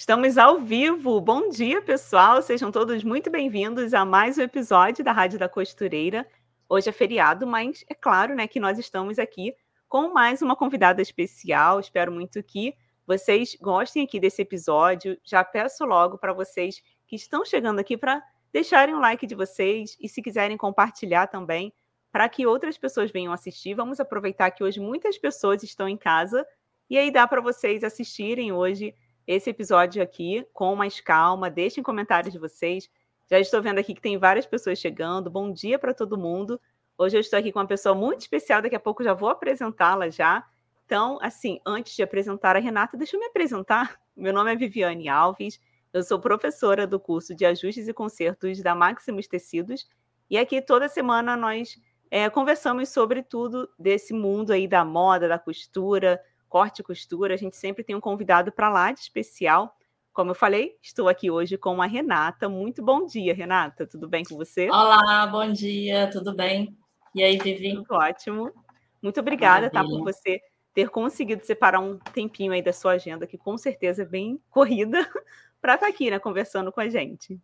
Estamos ao vivo. Bom dia, pessoal. Sejam todos muito bem-vindos a mais um episódio da Rádio da Costureira. Hoje é feriado, mas é claro, né, que nós estamos aqui com mais uma convidada especial. Espero muito que vocês gostem aqui desse episódio. Já peço logo para vocês que estão chegando aqui para deixarem o like de vocês e se quiserem compartilhar também para que outras pessoas venham assistir. Vamos aproveitar que hoje muitas pessoas estão em casa e aí dá para vocês assistirem hoje esse episódio aqui com mais calma. Deixem comentários de vocês. Já estou vendo aqui que tem várias pessoas chegando. Bom dia para todo mundo. Hoje eu estou aqui com uma pessoa muito especial, daqui a pouco já vou apresentá-la já. Então, assim, antes de apresentar a Renata, deixa eu me apresentar. Meu nome é Viviane Alves, eu sou professora do curso de Ajustes e Consertos da Maximus Tecidos, e aqui toda semana nós é, conversamos sobre tudo desse mundo aí da moda, da costura, corte e costura. A gente sempre tem um convidado para lá de especial. Como eu falei, estou aqui hoje com a Renata. Muito bom dia, Renata. Tudo bem com você? Olá, bom dia, tudo bem? E aí, Vivi? Tudo ótimo. Muito obrigada, tá, por você ter conseguido separar um tempinho aí da sua agenda, que com certeza é bem corrida, para estar tá aqui, né, conversando com a gente.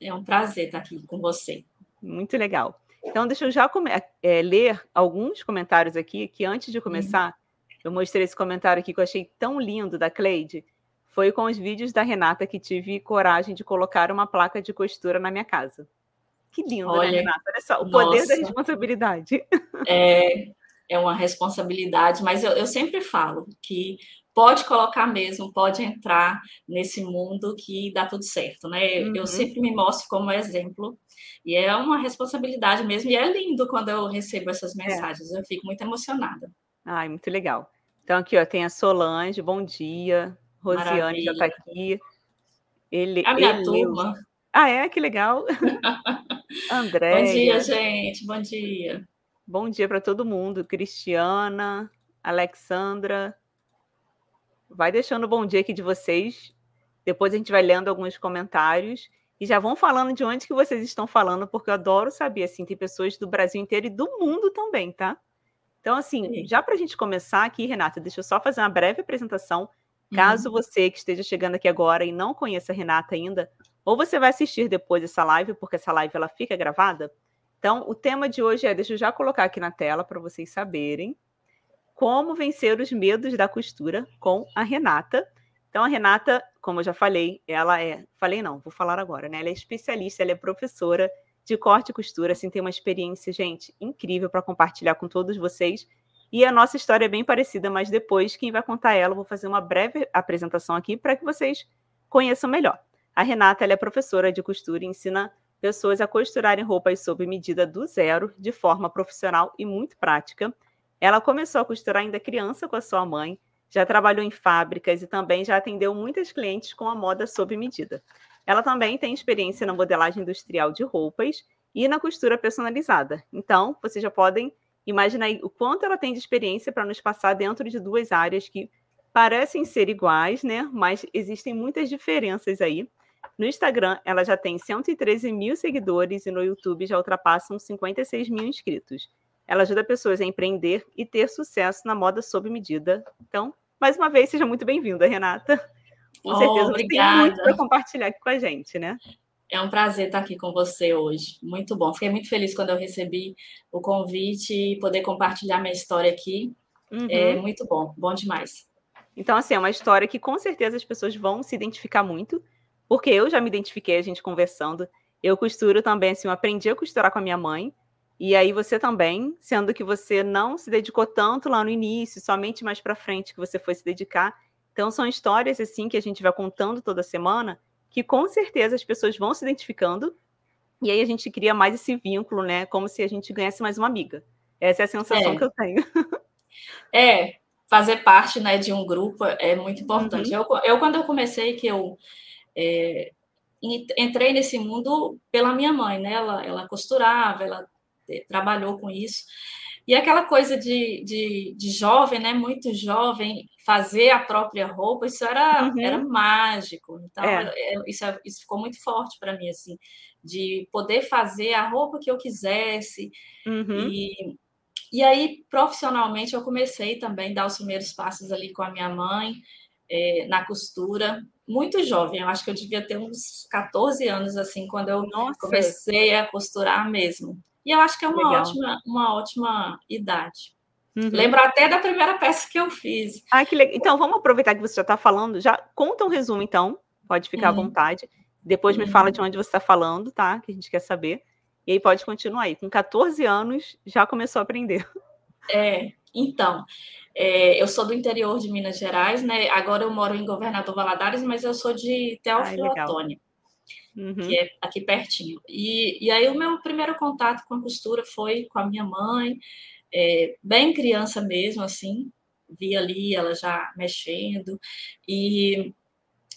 É um prazer estar aqui com você. Muito legal. Então, deixa eu já é, ler alguns comentários aqui, que antes de começar, uhum. Eu mostrei esse comentário aqui que eu achei tão lindo da Cleide. Foi com os vídeos da Renata que tive coragem de colocar uma placa de costura na minha casa. Que lindo, né, Olha, né, Renata? Olha só, o nossa, poder da responsabilidade. É, é uma responsabilidade, mas eu, eu sempre falo que pode colocar mesmo, pode entrar nesse mundo que dá tudo certo, né? Uhum. Eu sempre me mostro como exemplo e é uma responsabilidade mesmo e é lindo quando eu recebo essas é. mensagens. É. Eu fico muito emocionada. Ai, muito legal. Então, aqui, ó, tem a Solange, bom dia. Rosiane Maravilha. já está aqui. Ele, a minha ele, turma. Ah, é? Que legal. André. Bom dia, gente. Bom dia. Bom dia para todo mundo. Cristiana, Alexandra. Vai deixando o bom dia aqui de vocês. Depois a gente vai lendo alguns comentários. E já vão falando de onde que vocês estão falando, porque eu adoro saber, assim, tem pessoas do Brasil inteiro e do mundo também, tá? Então, assim, Sim. já para a gente começar aqui, Renata, deixa eu só fazer uma breve apresentação. Caso uhum. você que esteja chegando aqui agora e não conheça a Renata ainda, ou você vai assistir depois essa live, porque essa live ela fica gravada. Então, o tema de hoje é, deixa eu já colocar aqui na tela para vocês saberem, como vencer os medos da costura com a Renata. Então, a Renata, como eu já falei, ela é, falei não, vou falar agora, né? Ela é especialista, ela é professora de corte e costura, assim, tem uma experiência, gente, incrível para compartilhar com todos vocês. E a nossa história é bem parecida, mas depois quem vai contar ela, eu vou fazer uma breve apresentação aqui para que vocês conheçam melhor. A Renata é professora de costura e ensina pessoas a costurarem roupas sob medida do zero, de forma profissional e muito prática. Ela começou a costurar ainda criança com a sua mãe, já trabalhou em fábricas e também já atendeu muitas clientes com a moda sob medida. Ela também tem experiência na modelagem industrial de roupas e na costura personalizada. Então, vocês já podem imaginar o quanto ela tem de experiência para nos passar dentro de duas áreas que parecem ser iguais, né? Mas existem muitas diferenças aí. No Instagram, ela já tem 113 mil seguidores e no YouTube já ultrapassam 56 mil inscritos. Ela ajuda pessoas a empreender e ter sucesso na moda sob medida. Então, mais uma vez, seja muito bem-vinda, Renata. Com oh, certeza você tem muito para compartilhar aqui com a gente, né? É um prazer estar aqui com você hoje. Muito bom. Fiquei muito feliz quando eu recebi o convite e poder compartilhar minha história aqui. Uhum. É muito bom, bom demais. Então, assim, é uma história que com certeza as pessoas vão se identificar muito, porque eu já me identifiquei, a gente conversando. Eu costuro também, assim, eu aprendi a costurar com a minha mãe, e aí você também, sendo que você não se dedicou tanto lá no início, somente mais para frente que você foi se dedicar. Então, são histórias assim que a gente vai contando toda semana, que com certeza as pessoas vão se identificando, e aí a gente cria mais esse vínculo, né? Como se a gente ganhasse mais uma amiga. Essa é a sensação é. que eu tenho. É, fazer parte né, de um grupo é muito importante. Uhum. Eu, eu, quando eu comecei, que eu é, entrei nesse mundo pela minha mãe, né? Ela, ela costurava, ela é, trabalhou com isso. E aquela coisa de, de, de, jovem, né? Muito jovem, fazer a própria roupa, isso era, uhum. era mágico. Então, é. é isso, é, isso ficou muito forte para mim, assim, de poder fazer a roupa que eu quisesse. Uhum. E, e aí, profissionalmente, eu comecei também a dar os primeiros passos ali com a minha mãe, é, na costura. muito jovem, eu acho que eu devia ter uns 14 anos, assim, quando eu Nossa. comecei a costurar mesmo. E eu acho que é uma ótima, uma ótima idade. Uhum. Lembro até da primeira peça que eu fiz. Ah, que legal. Então, vamos aproveitar que você já está falando. Já conta um resumo, então. Pode ficar uhum. à vontade. Depois me fala de uhum. onde você está falando, tá? Que a gente quer saber. E aí pode continuar aí. Com 14 anos, já começou a aprender. É, então. É, eu sou do interior de Minas Gerais, né? Agora eu moro em Governador Valadares, mas eu sou de Teófilo Otoni, uhum. que é aqui pertinho. E, e aí o meu primeiro contato com a costura foi com a minha mãe, é, bem criança mesmo, assim. Vi ali ela já mexendo. E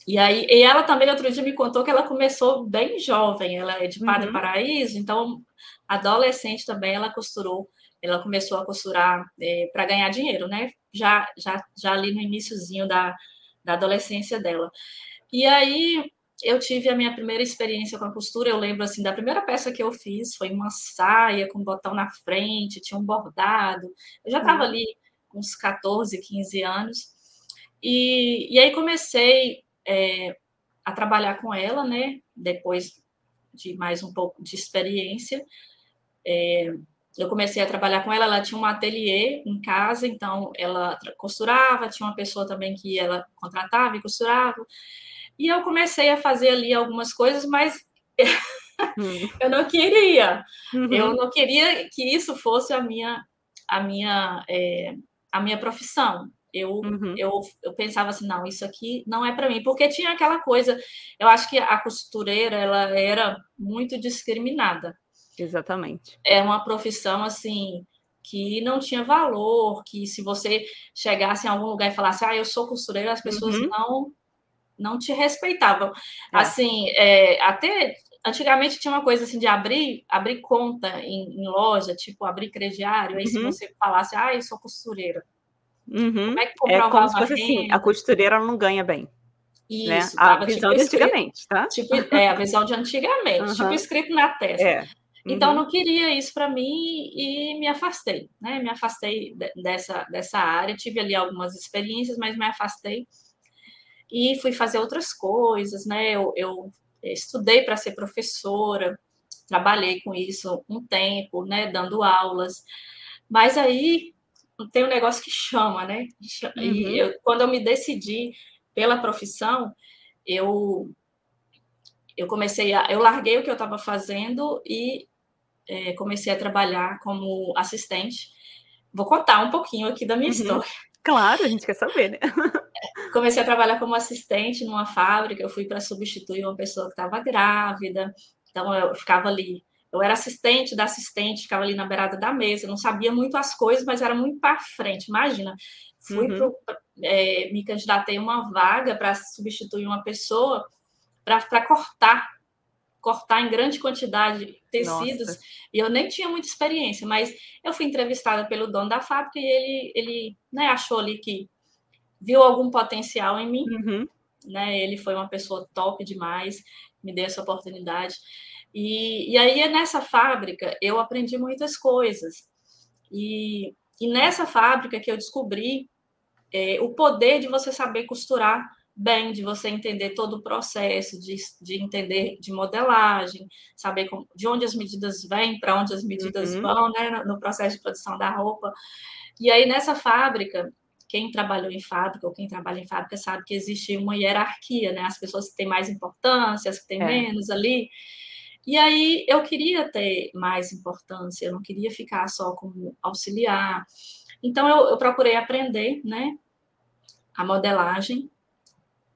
e aí, e ela também outro dia me contou que ela começou bem jovem, ela é de Padre uhum. Paraíso, então adolescente também ela costurou ela começou a costurar é, para ganhar dinheiro, né? Já, já, já ali no iníciozinho da, da adolescência dela. E aí eu tive a minha primeira experiência com a costura. Eu lembro assim da primeira peça que eu fiz foi uma saia com botão na frente, tinha um bordado. Eu já estava uhum. ali com uns 14, 15 anos. E, e aí comecei é, a trabalhar com ela, né? Depois de mais um pouco de experiência. É, eu comecei a trabalhar com ela, ela tinha um ateliê em casa, então ela costurava, tinha uma pessoa também que ela contratava e costurava. E eu comecei a fazer ali algumas coisas, mas hum. eu não queria. Uhum. Eu não queria que isso fosse a minha a minha é, a minha profissão. Eu, uhum. eu, eu pensava assim, não, isso aqui não é para mim, porque tinha aquela coisa, eu acho que a costureira, ela era muito discriminada. Exatamente. É uma profissão assim que não tinha valor, que se você chegasse em algum lugar e falasse, ah, eu sou costureira, as pessoas uhum. não não te respeitavam. É. Assim, é, até antigamente tinha uma coisa assim de abrir abrir conta em, em loja, tipo abrir crediário, aí uhum. se você falasse, ah, eu sou costureira. Uhum. Como é que comprovava é como se fosse assim, a costureira não ganha bem. Né? Isso, né? a visão tipo, de antigamente, tá? Tipo, é, a visão de antigamente, tipo escrito na testa. É. Então, uhum. não queria isso para mim e me afastei, né? Me afastei dessa, dessa área. Tive ali algumas experiências, mas me afastei e fui fazer outras coisas, né? Eu, eu estudei para ser professora, trabalhei com isso um tempo, né? Dando aulas, mas aí tem um negócio que chama, né? Uhum. E eu, quando eu me decidi pela profissão, eu eu comecei a eu larguei o que eu estava fazendo e é, comecei a trabalhar como assistente. Vou contar um pouquinho aqui da minha uhum. história. Claro, a gente quer saber, né? Comecei a trabalhar como assistente numa fábrica, eu fui para substituir uma pessoa que estava grávida, então eu ficava ali. Eu era assistente da assistente, ficava ali na beirada da mesa, não sabia muito as coisas, mas era muito para frente. Imagina, fui uhum. pro, é, me candidatei uma vaga para substituir uma pessoa para cortar cortar em grande quantidade tecidos, Nossa. e eu nem tinha muita experiência, mas eu fui entrevistada pelo dono da fábrica e ele, ele né, achou ali que viu algum potencial em mim, uhum. né? Ele foi uma pessoa top demais, me deu essa oportunidade. E, e aí, nessa fábrica, eu aprendi muitas coisas. E, e nessa fábrica que eu descobri é, o poder de você saber costurar bem de você entender todo o processo, de, de entender de modelagem, saber como, de onde as medidas vêm, para onde as medidas uhum. vão, né, no, no, processo de produção da roupa. E aí, nessa fábrica, quem trabalhou em fábrica ou quem trabalha em fábrica sabe que existe uma hierarquia, né? As pessoas que têm mais importância, as que têm é. menos ali. E aí eu queria ter mais importância, eu não queria ficar só como auxiliar. Então eu, eu procurei aprender, né? A modelagem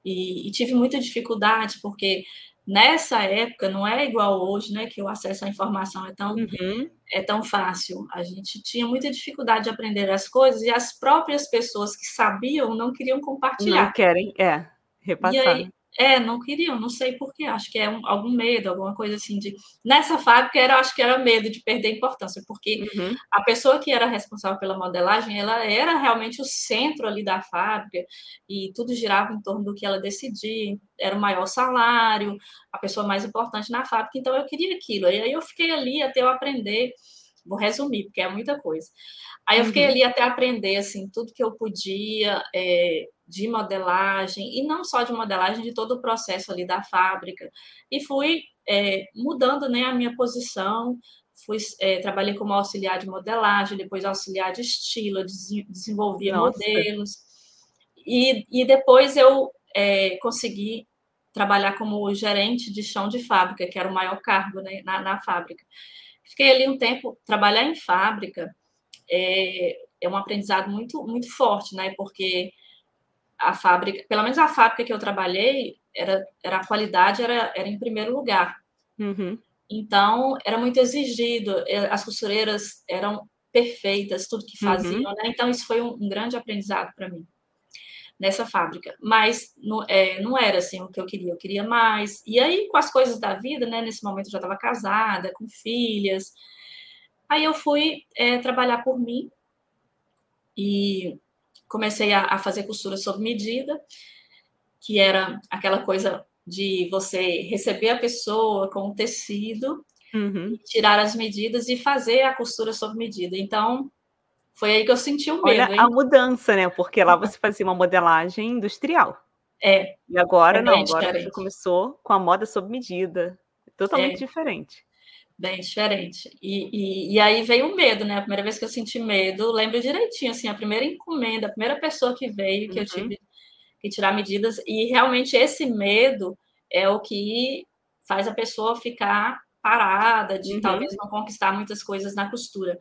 e, e, tive muita dificuldade, porque nessa época não é igual hoje, né? Que o acesso à informação é tão, uhum. é tão fácil. A gente tinha muita dificuldade de aprender as coisas e as próprias pessoas que sabiam não queriam compartilhar. Não querem, é, repassar. E aí, é, não queriam, não sei porquê, acho que é um, algum medo, alguma coisa assim de. Nessa fábrica era, acho que era medo de perder importância, porque uhum. a pessoa que era responsável pela modelagem, ela era realmente o centro ali da fábrica, e tudo girava em torno do que ela decidia, era o maior salário, a pessoa mais importante na fábrica, então eu queria aquilo. E aí eu fiquei ali até eu aprender Vou resumir, porque é muita coisa. Aí eu fiquei uhum. ali até aprender, assim, tudo que eu podia é, de modelagem, e não só de modelagem, de todo o processo ali da fábrica. E fui é, mudando, né, a minha posição, fui, é, trabalhei como auxiliar de modelagem, depois auxiliar de estilo, desenvolvia Nossa. modelos, e, e depois eu é, consegui trabalhar como gerente de chão de fábrica, que era o maior cargo né, na, na fábrica. Fiquei ali um tempo, trabalhar em fábrica é, é um aprendizado muito, muito forte, né? Porque a fábrica, pelo menos a fábrica que eu trabalhei, era, era a qualidade era, era em primeiro lugar. Uhum. Então, era muito exigido, é, as costureiras eram perfeitas, tudo que faziam, uhum. né? Então, isso foi um, um grande aprendizado para mim nessa fábrica. Mas não, é, não era assim o que eu queria, eu queria mais. E aí, com as coisas da vida, né? Nesse momento eu já estava casada, com filhas. Aí eu fui é, trabalhar por mim e comecei a, a fazer costura sob medida, que era aquela coisa de você receber a pessoa com o tecido, uhum. tirar as medidas e fazer a costura sob medida. Então, foi aí que eu senti o medo. Olha hein? a mudança, né? Porque lá você fazia uma modelagem industrial. É. E agora é não, agora diferente. você começou com a moda sob medida. Totalmente é. diferente. Bem diferente. E, e, e, aí veio o medo, né? A primeira vez que eu senti medo, lembro direitinho, assim, a primeira encomenda, a primeira pessoa que veio, que uhum. eu tive que tirar medidas, e realmente esse medo é o que faz a pessoa ficar parada, de uhum. talvez não conquistar muitas coisas na costura.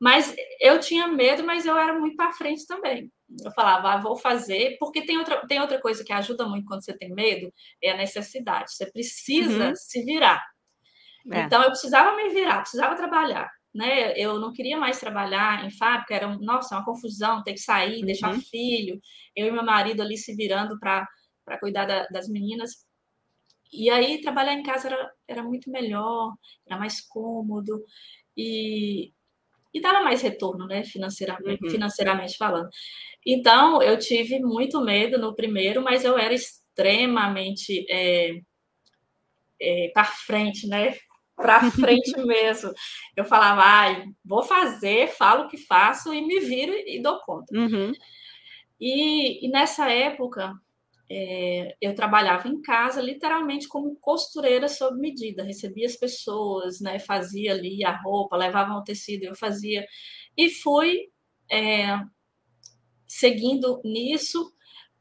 Mas eu tinha medo, mas eu era muito para frente também. Eu falava, ah, vou fazer, porque tem outra, tem outra coisa que ajuda muito quando você tem medo, é a necessidade. Você precisa uhum. se virar. É. Então, eu precisava me virar, precisava trabalhar. Né? Eu não queria mais trabalhar em fábrica, era, nossa, uma confusão, ter que sair, uhum. deixar filho, eu e meu marido ali se virando para cuidar da, das meninas. E aí, trabalhar em casa era, era muito melhor, era mais cômodo. E, e dava mais retorno, né, financeiramente, uhum. financeiramente falando. Então, eu tive muito medo no primeiro, mas eu era extremamente é, é, para frente, né? Para frente mesmo. Eu falava, ai, vou fazer, falo o que faço e me viro e dou conta. Uhum. E, e, nessa época, é, eu trabalhava em casa, literalmente como costureira sob medida, recebia as pessoas, né, fazia ali a roupa, levavam o tecido, eu fazia, e fui é, seguindo nisso,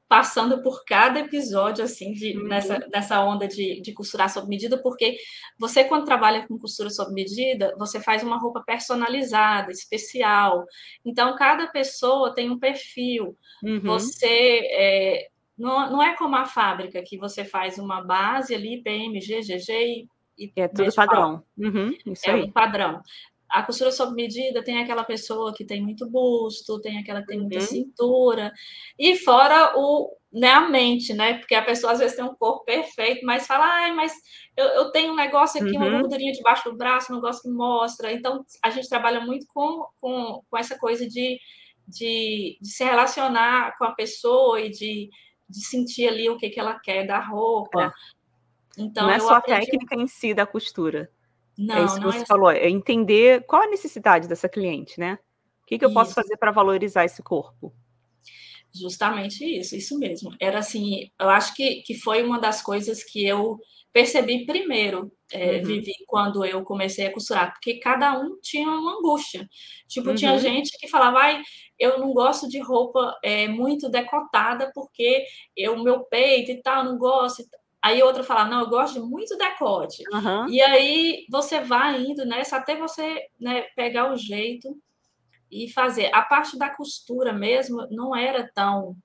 passando por cada episódio, assim, de, uhum. nessa, nessa onda de, de costurar sob medida, porque você, quando trabalha com costura sob medida, você faz uma roupa personalizada, especial, então cada pessoa tem um perfil, uhum. você... É, não, não é como a fábrica, que você faz uma base ali, PMG, GG e. É tudo padrão. Uhum, é aí. um padrão. A costura sob medida tem aquela pessoa que tem muito busto, tem aquela que tem muita uhum. cintura, e fora o, né, a mente, né? Porque a pessoa às vezes tem um corpo perfeito, mas fala, ai, mas eu, eu tenho um negócio aqui, uhum. uma gordurinha debaixo do braço, um negócio que mostra. Então, a gente trabalha muito com, com, com essa coisa de, de, de se relacionar com a pessoa e de de sentir ali o que, que ela quer da roupa. É. Então, não é só aprendi... a técnica em si da costura. É não, é isso que você é falou, é entender qual a necessidade dessa cliente, né? O que, que eu isso. posso fazer para valorizar esse corpo? Justamente isso, isso mesmo. Era assim, eu acho que, que foi uma das coisas que eu percebi primeiro, é, uhum. vivi quando eu comecei a costurar, porque cada um tinha uma angústia. Tipo, uhum. tinha gente que falava, ai, eu não gosto de roupa é, muito decotada, porque o meu peito e tal, não gosto. Aí outra fala, não, eu gosto de muito decote. Uhum. E aí você vai indo nessa até você né, pegar o jeito e fazer. A parte da costura mesmo não era tão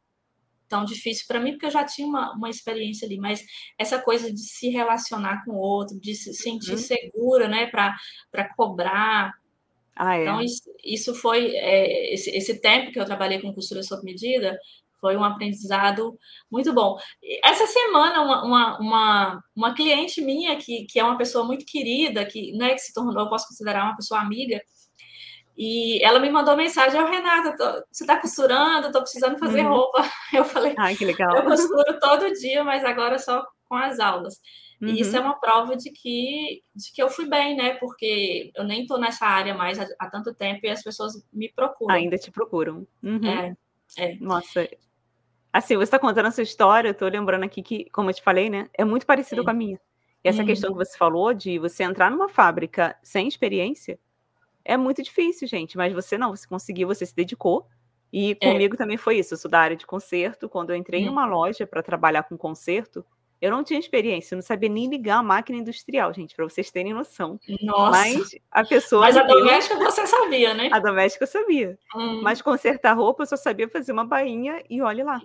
tão difícil para mim, porque eu já tinha uma, uma experiência ali, mas essa coisa de se relacionar com o outro, de se sentir uhum. segura, né, para cobrar. Ah, é. Então, isso, isso foi, é, esse, esse tempo que eu trabalhei com costura sob medida, foi um aprendizado muito bom. Essa semana, uma, uma, uma, uma, cliente minha, que, que é uma pessoa muito querida, que, né, que se tornou, eu posso considerar uma pessoa amiga, e ela me mandou mensagem, oh, Renata, tô, você está costurando, estou precisando fazer uhum. roupa. Eu falei, Ai, que legal. eu costuro todo dia, mas agora só com as aulas. Uhum. E isso é uhum. uma prova de que, de que eu fui bem, né? Porque eu nem estou nessa área mais há, há, tanto tempo e as pessoas me procuram. Ainda te procuram. Uhum. É, é. Nossa. Assim, você está contando essa história, eu estou lembrando aqui que, como eu te falei, né? É muito parecido é. com a minha. E essa uhum. questão que você falou de você entrar numa fábrica sem experiência é muito difícil, gente. Mas você não, você conseguiu, você se dedicou. E é. comigo é. também foi isso. Eu sou da área de concerto. Quando eu entrei em uma uhum. loja para trabalhar com concerto, eu não tinha experiência, eu não sabia nem ligar a máquina industrial, gente, para vocês terem noção. Nossa. Mas a pessoa. Mas a doméstica você sabia, né? A doméstica eu sabia. Hum. Mas consertar roupa eu só sabia fazer uma bainha e olhe lá.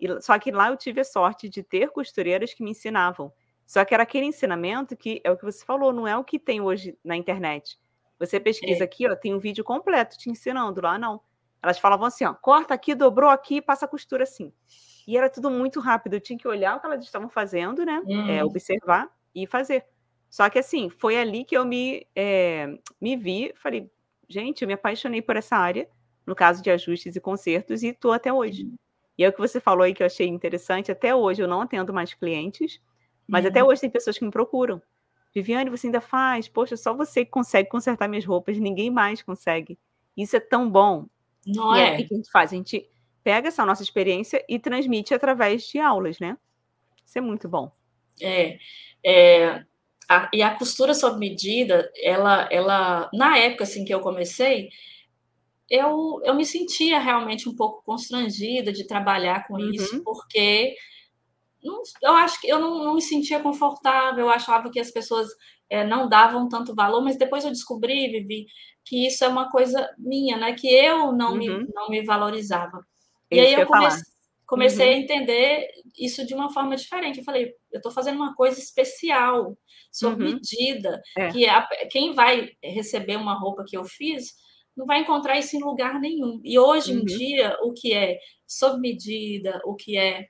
E, só que lá eu tive a sorte de ter costureiras que me ensinavam. Só que era aquele ensinamento que é o que você falou, não é o que tem hoje na internet. Você pesquisa é. aqui, ó, tem um vídeo completo te ensinando. Lá não. Elas falavam assim, ó, corta aqui, dobrou aqui, passa a costura assim. E era tudo muito rápido. Eu tinha que olhar o que elas estavam fazendo, né? É, uhum. É, observar e fazer. Só que assim, foi ali que eu me, é, me vi, falei, gente, eu me apaixonei por essa área, no caso de ajustes e consertos, e estou até hoje. Uhum. E é o que você falou aí que eu achei interessante, até hoje eu não atendo mais clientes, mas uhum. até hoje tem pessoas que me procuram. Viviane, você ainda faz? Poxa, só você que consegue consertar minhas roupas, ninguém mais consegue. Isso é tão bom. Não e é? o que a gente faz? A gente pega essa nossa experiência e transmite através de aulas, né? Isso é muito bom. É, é a, e a costura sob medida, ela, ela, na época assim que eu comecei, eu, eu me sentia realmente um pouco constrangida de trabalhar com uhum. isso, porque não, eu acho que eu não, não, me sentia confortável, eu achava que as pessoas é, não davam tanto valor, mas depois eu descobri, Vivi, que isso é uma coisa minha, né? Que eu não, uhum. me, não me valorizava. E aí eu comecei, comecei uhum. a entender isso de uma forma diferente. Eu falei, eu estou fazendo uma coisa especial, sob uhum. medida, é. que a, quem vai receber uma roupa que eu fiz não vai encontrar isso em lugar nenhum. E hoje uhum. em dia, o que é sob medida, o que é,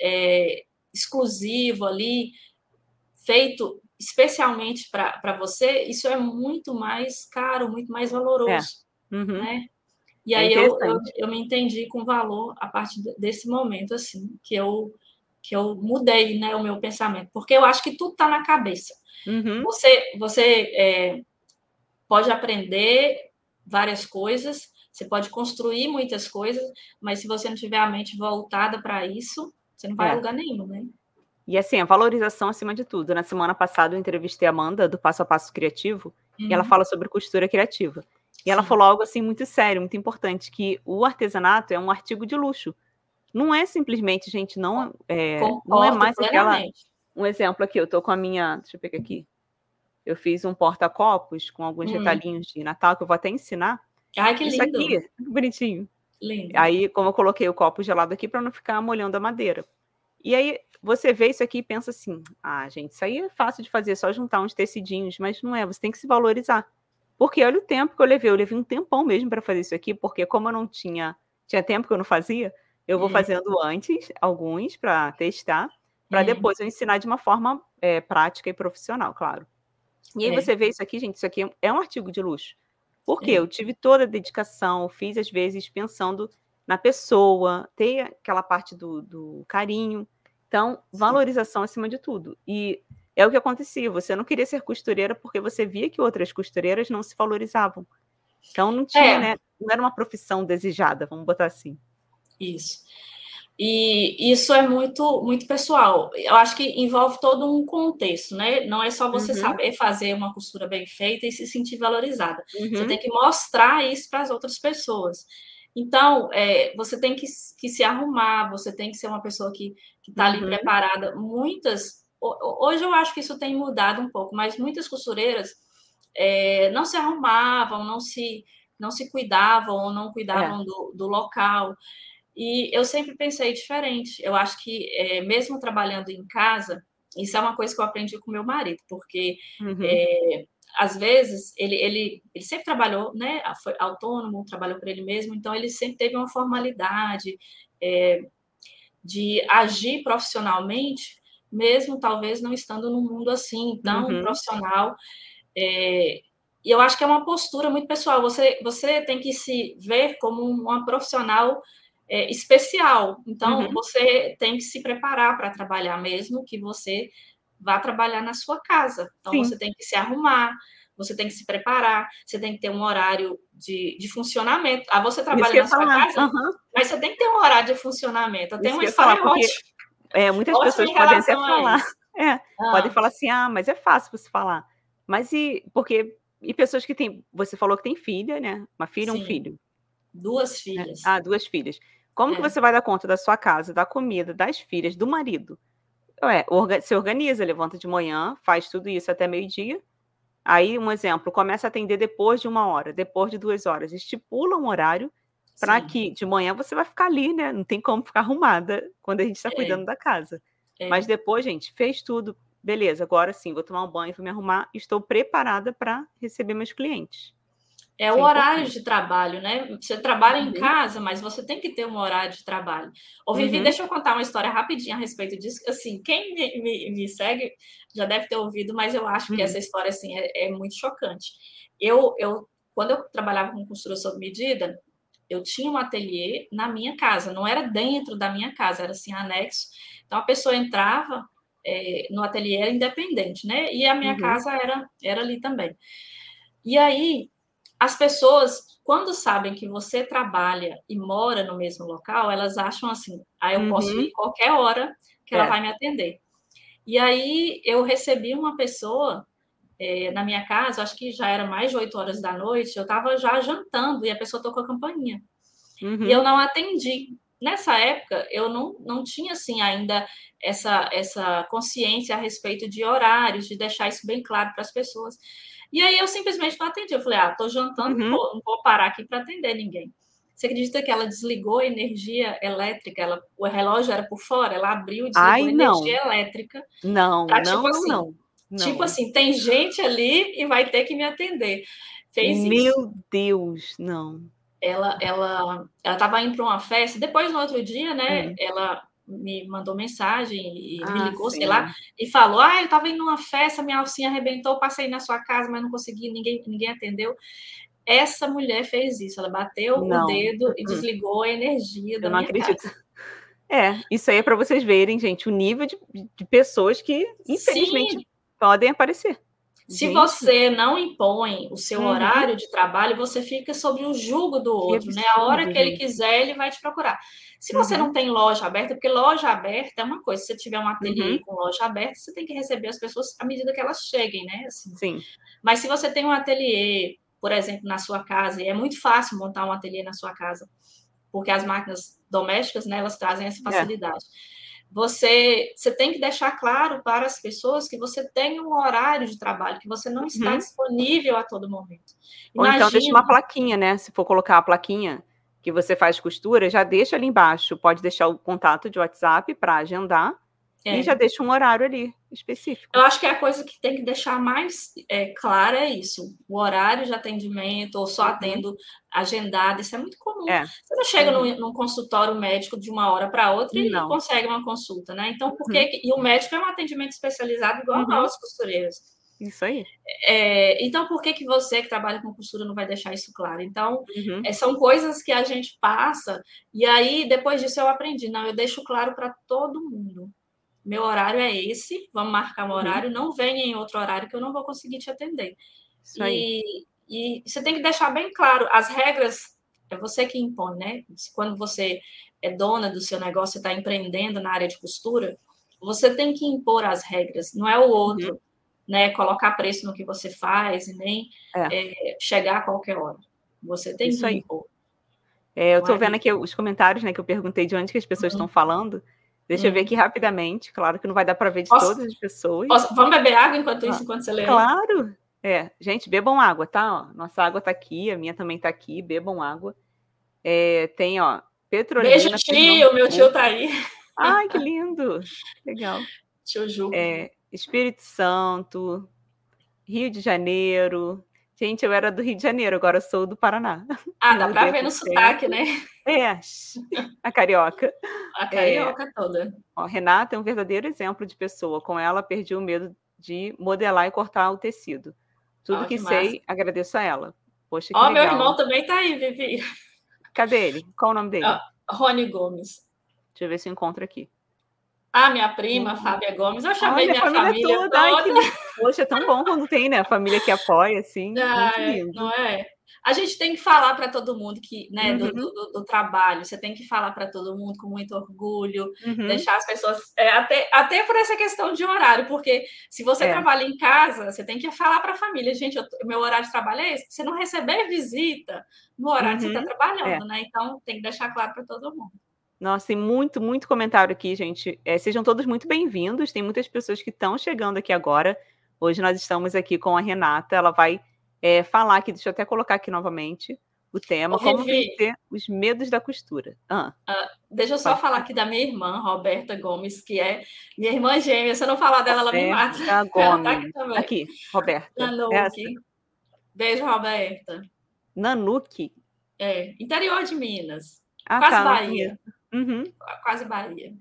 é exclusivo ali, feito especialmente para você, isso é muito mais caro, muito mais valoroso. É. Uhum. Né? E é aí eu, eu, eu, me entendi com valor a partir desse momento, assim, que eu, que eu mudei né, o meu pensamento, porque eu acho que tudo está na cabeça. Uhum. Você, você é, pode aprender várias coisas, você pode construir muitas coisas, mas se você não tiver a mente voltada para isso, você não vai é. a lugar nenhum, né? E assim, a valorização acima de tudo. Na semana passada eu entrevistei a Amanda, do Passo a Passo Criativo, uhum. e ela uhum. fala sobre costura criativa. E ela falou algo assim muito sério, muito importante, que o artesanato é um artigo de luxo. Não é simplesmente, gente, não é, não é mais aquela. Um exemplo aqui, eu tô com a minha. Deixa eu pegar aqui. Eu fiz um porta-copos com alguns hum. retalhinhos de Natal que eu vou até ensinar. Ai, que lindo. Isso aqui, bonitinho. Lindo. Aí, como eu coloquei o copo gelado aqui para não ficar molhando a madeira. E aí, você vê isso aqui e pensa assim: ah, gente, isso aí é fácil de fazer, só juntar uns tecidinhos, mas não é, você tem que se valorizar. Porque olha o tempo que eu levei. Eu levei um tempão mesmo para fazer isso aqui, porque como eu não tinha, tinha tempo que eu não fazia, eu vou hum. fazendo antes alguns para testar, para hum. depois eu ensinar de uma forma é, prática e profissional, claro. E aí é. você vê isso aqui, gente, isso aqui é um artigo de luxo. Porque é. eu tive toda a dedicação, fiz às vezes pensando na pessoa, ter aquela parte do, do carinho. Então, valorização acima de tudo. E é o que acontecia. Você não queria ser costureira porque você via que outras costureiras não se valorizavam. Então não tinha, é. né? Não era uma profissão desejada, vamos botar assim. Isso. E isso é muito muito pessoal. Eu acho que envolve todo um contexto, né? Não é só você uhum. saber fazer uma costura bem feita e se sentir valorizada. Uhum. Você tem que mostrar isso para as outras pessoas. Então, é, você tem que, que, se arrumar, você tem que ser uma pessoa que está ali uhum. preparada. Muitas Hoje eu acho que isso tem mudado um pouco, mas muitas costureiras é, não se arrumavam, não se, não se cuidavam ou não cuidavam é. do, do local. E eu sempre pensei diferente. Eu acho que, é, mesmo trabalhando em casa, isso é uma coisa que eu aprendi com meu marido, porque uhum. é, às vezes ele, ele, ele sempre trabalhou, né? Foi autônomo, trabalhou por ele mesmo, então ele sempre teve uma formalidade é, de agir profissionalmente mesmo talvez não estando num mundo assim tão uhum. profissional. É, e eu acho que é uma postura muito pessoal. Você, você tem que se ver como uma profissional é, especial. Então, uhum. você tem que se preparar para trabalhar, mesmo que você vá trabalhar na sua casa. Então, Sim. você tem que se arrumar, você tem que se preparar, você tem que ter um horário de, de funcionamento. Ah, você trabalha na sua falar. casa, uhum. mas você tem que ter um horário de funcionamento. Tenho uma história falar, ótima. É, muitas ótima pessoas podem até falar. É, ah. podem falar assim, ah, mas é fácil você falar. Mas e porque e pessoas que têm, você falou que tem filha, né? Uma filha ou um filho? Duas filhas. É. Ah, duas filhas. Como é. que você vai dar conta da sua casa, da comida, das filhas, do marido? Ué, orga se organiza, levanta de manhã, faz tudo isso até meio-dia. Aí, um exemplo, começa a atender depois de uma hora, depois de duas horas. Estipula um horário para que de manhã você vai ficar ali, né? Não tem como ficar arrumada quando a gente está é. cuidando da casa. É. Mas depois, gente, fez tudo. Beleza, agora sim, vou tomar um banho, vou me arrumar. Estou preparada para receber meus clientes. É o horário de trabalho, né? Você trabalha uhum. em casa, mas você tem que ter um horário de trabalho. Ô, Vivi, uhum. deixa eu contar uma história rapidinha a respeito disso. Assim, quem me, me, me segue já deve ter ouvido, mas eu acho uhum. que essa história assim é, é, muito chocante. Eu, eu, quando eu trabalhava com costura sob medida, eu tinha um ateliê na minha casa, não era dentro da minha casa, era assim anexo. Então a pessoa entrava é, no ateliê era independente, né? E a minha uhum. casa era era ali também. E aí as pessoas, quando sabem que você trabalha e mora no mesmo local, elas acham assim: ah, eu uhum. posso ir qualquer hora que é. ela vai me atender. E aí eu recebi uma pessoa é, na minha casa, acho que já era mais de 8 horas da noite, eu estava já jantando e a pessoa tocou a campainha. Uhum. E eu não atendi. Nessa época, eu não, não tinha assim ainda essa, essa consciência a respeito de horários, de deixar isso bem claro para as pessoas. E aí eu simplesmente não atendi. Eu falei, ah, tô jantando, uhum. não, vou, não vou parar aqui para atender ninguém. Você acredita que ela desligou a energia elétrica? Ela, o relógio era por fora, ela abriu e desligou Ai, a energia elétrica. Não, pra, não, tipo assim, não, não. Tipo assim, tem gente ali e vai ter que me atender. Fez Meu isso. Deus, não. Ela ela ela estava indo para uma festa, depois no outro dia, né, hum. ela me mandou mensagem e ah, me ligou, sim. sei lá, e falou: Ah, eu estava indo numa festa, minha alcinha arrebentou, passei na sua casa, mas não consegui, ninguém, ninguém atendeu. Essa mulher fez isso, ela bateu não. o dedo e desligou a energia eu da não minha acredito. Casa. É, isso aí é para vocês verem, gente, o nível de, de pessoas que, infelizmente, Sim. podem aparecer. Se Gente. você não impõe o seu uhum. horário de trabalho, você fica sob o jugo do outro, absurdo, né? A hora que ele quiser, ele vai te procurar. Se você uhum. não tem loja aberta, porque loja aberta é uma coisa, se você tiver um ateliê uhum. com loja aberta, você tem que receber as pessoas à medida que elas cheguem, né? Assim. Sim. Mas se você tem um ateliê, por exemplo, na sua casa, e é muito fácil montar um ateliê na sua casa, porque as máquinas domésticas, né, elas trazem essa é. facilidade. É você, você tem que deixar claro para as pessoas que você tem um horário de trabalho, que você não está uhum. disponível a todo momento. Ou então deixa uma plaquinha, né? Se for colocar a plaquinha que você faz costura, já deixa ali embaixo. Pode deixar o contato de WhatsApp para agendar é. E já deixa um horário ali específico. Eu acho que a coisa que tem que deixar mais é, clara é isso: o horário de atendimento, ou só uhum. atendo agendado, isso é muito comum. É. Você não chega num, num, consultório médico de uma hora para outra e não. consegue uma consulta, né? Então, por que. Uhum. E o médico é um atendimento especializado igual uhum. nós, costureiros. Isso aí. É, então, por que, que você que trabalha com costura não vai deixar isso claro? Então, uhum. é, são coisas que a gente passa, e aí, depois disso, eu aprendi. Não, eu deixo claro para todo mundo meu horário é esse, vamos marcar um uhum. horário, uhum. não venha em outro horário que eu não vou conseguir te atender. E, e, você tem que deixar bem claro, as regras é você que impõe, né? Quando você é dona do seu negócio, está empreendendo na área de costura, você tem que impor as regras, não é o outro, uhum. né? Colocar preço no que você faz e nem é. É, chegar a qualquer hora. Você tem Isso que impor. É, eu estou vendo aqui os comentários, né? Que eu perguntei de onde que as pessoas uhum. estão falando. Deixa hum. eu ver uhum. aqui rapidamente. Claro que não vai dar para ver de posso, todas as pessoas. Posso, vamos beber água enquanto isso, ah, enquanto você lê? Claro. É, gente, bebam água, tá? Ó, nossa água tá aqui, a minha também tá aqui. Bebam água. É, tem, ó, Petrolina. Beijo, tio. Meu tio tá aí. Ai, que lindo. Legal. Tio Ju. É, Espírito Santo, Rio de Janeiro, Gente, eu era do Rio de Janeiro, agora sou do Paraná. Ah, dá para ver no sotaque, né? É, a carioca. A carioca é, toda. Ó, Renata é um verdadeiro exemplo de pessoa. Com ela, perdi o medo de modelar e cortar o tecido. Tudo que, que sei, agradeço a ela. Poxa, que Ó, legal. meu irmão também tá aí, Vivi. Cadê ele? Qual o nome dele? Rony Gomes. Deixa eu ver se eu encontro aqui. Ah, minha prima, uhum. Fábia Gomes. Eu chamei Olha, minha família, família toda. Ai, que... Poxa, é tão bom quando tem, né? A família que apoia, assim. É, não é? A gente tem que falar para todo mundo que, né, uhum. do, do, do, trabalho, você tem que falar para todo mundo com muito orgulho, uhum. deixar as pessoas. É, até, até por essa questão de horário, porque se você é. trabalha em casa, você tem que falar para a família, gente, eu, meu horário de trabalho é esse. Você não receber visita no horário uhum. que você está trabalhando, é. né? Então tem que deixar claro para todo mundo. Nossa, tem muito, muito comentário aqui, gente. É, sejam todos muito bem-vindos. Tem muitas pessoas que estão chegando aqui agora. Hoje nós estamos aqui com a Renata. Ela vai é, falar aqui, deixa eu até colocar aqui novamente o tema, Ô, como vencer os medos da costura. Ah, uh, deixa eu só falar aqui da minha irmã, Roberta Gomes, que é minha irmã gêmea. Se eu não falar dela, ela me mata. Gomes. tá aqui, aqui, Roberta. Nanuque. Beijo, Roberta. Nanuque? É, interior de Minas. Ah, Quase tá, Bahia. Uhum. Quase Bahia.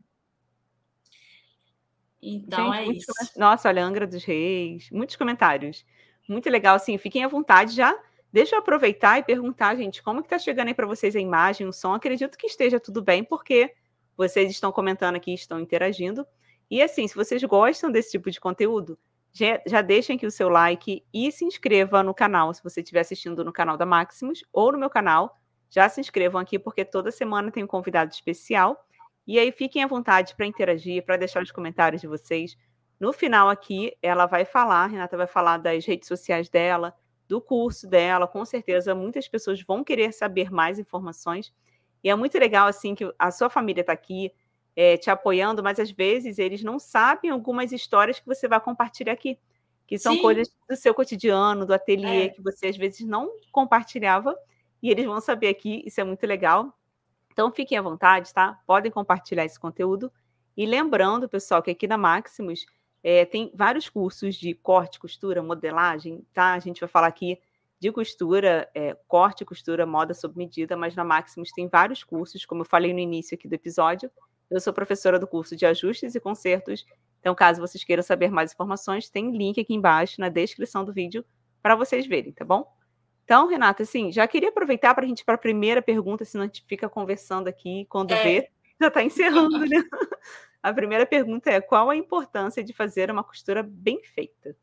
Então Gente, é isso. Nossa, olha, Angra dos Reis, muitos comentários. Muito legal, assim, fiquem à vontade já. Deixa eu aproveitar e perguntar, gente, como que tá chegando aí para vocês a imagem, o som? Acredito que esteja tudo bem, porque vocês estão comentando aqui, estão interagindo. E assim, se vocês gostam desse tipo de conteúdo, já, já deixem aqui o seu like e se inscreva no canal, se você estiver assistindo no canal da Maximus ou no meu canal já se inscrevam aqui, porque toda semana tem um convidado especial. E aí fiquem à vontade para interagir, para deixar os comentários de vocês. No final aqui, ela vai falar, a Renata vai falar das redes sociais dela, do curso dela. Com certeza, muitas pessoas vão querer saber mais informações. E é muito legal, assim, que a sua família está aqui é, te apoiando, mas às vezes eles não sabem algumas histórias que você vai compartilhar aqui, que são Sim. coisas do seu cotidiano, do ateliê, é. que você às vezes não compartilhava e eles vão saber aqui, isso é muito legal. Então fiquem à vontade, tá? Podem compartilhar esse conteúdo. E lembrando, pessoal, que aqui na Maximus é, tem vários cursos de corte, costura, modelagem, tá? A gente vai falar aqui de costura, é, corte, costura, moda sob medida, mas na Maximus tem vários cursos, como eu falei no início aqui do episódio. Eu sou professora do curso de ajustes e consertos, então caso vocês queiram saber mais informações, tem link aqui embaixo na descrição do vídeo para vocês verem, tá bom? Então, Renata, assim, já queria aproveitar para a gente ir para a primeira pergunta, senão a gente fica conversando aqui quando é. vê, já está encerrando, né? A primeira pergunta é: qual a importância de fazer uma costura bem feita?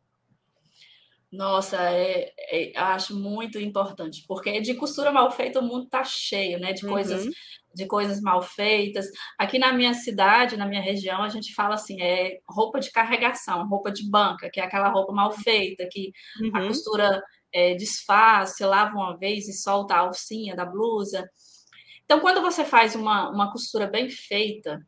Nossa, é, é, acho muito importante, porque de costura mal feita o mundo está cheio, né? De coisas, uhum. de coisas mal feitas. Aqui na minha cidade, na minha região, a gente fala assim, é roupa de carregação, roupa de banca, que é aquela roupa mal feita, que uhum. a costura é, desfaz, você lava uma vez e solta a alcinha da blusa. Então, quando você faz uma, uma costura bem feita,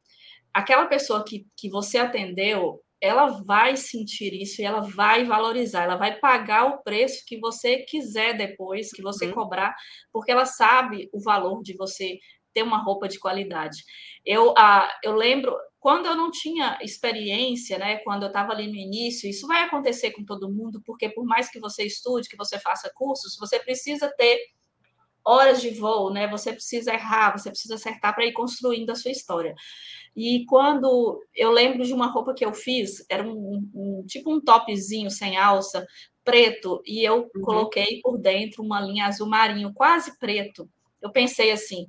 aquela pessoa que, que você atendeu, ela vai sentir isso e ela vai valorizar, ela vai pagar o preço que você quiser depois, que você uhum. cobrar, porque ela sabe o valor de você ter uma roupa de qualidade. Eu, ah, eu lembro, quando eu não tinha experiência, né, quando eu estava ali no início, isso vai acontecer com todo mundo, porque por mais que você estude, que você faça cursos, você precisa ter horas de voo, né? Você precisa errar, você precisa acertar para ir construindo a sua história. E quando eu lembro de uma roupa que eu fiz, era um, um tipo um topzinho sem alça, preto, e eu uhum. coloquei por dentro uma linha azul marinho, quase preto. Eu pensei assim,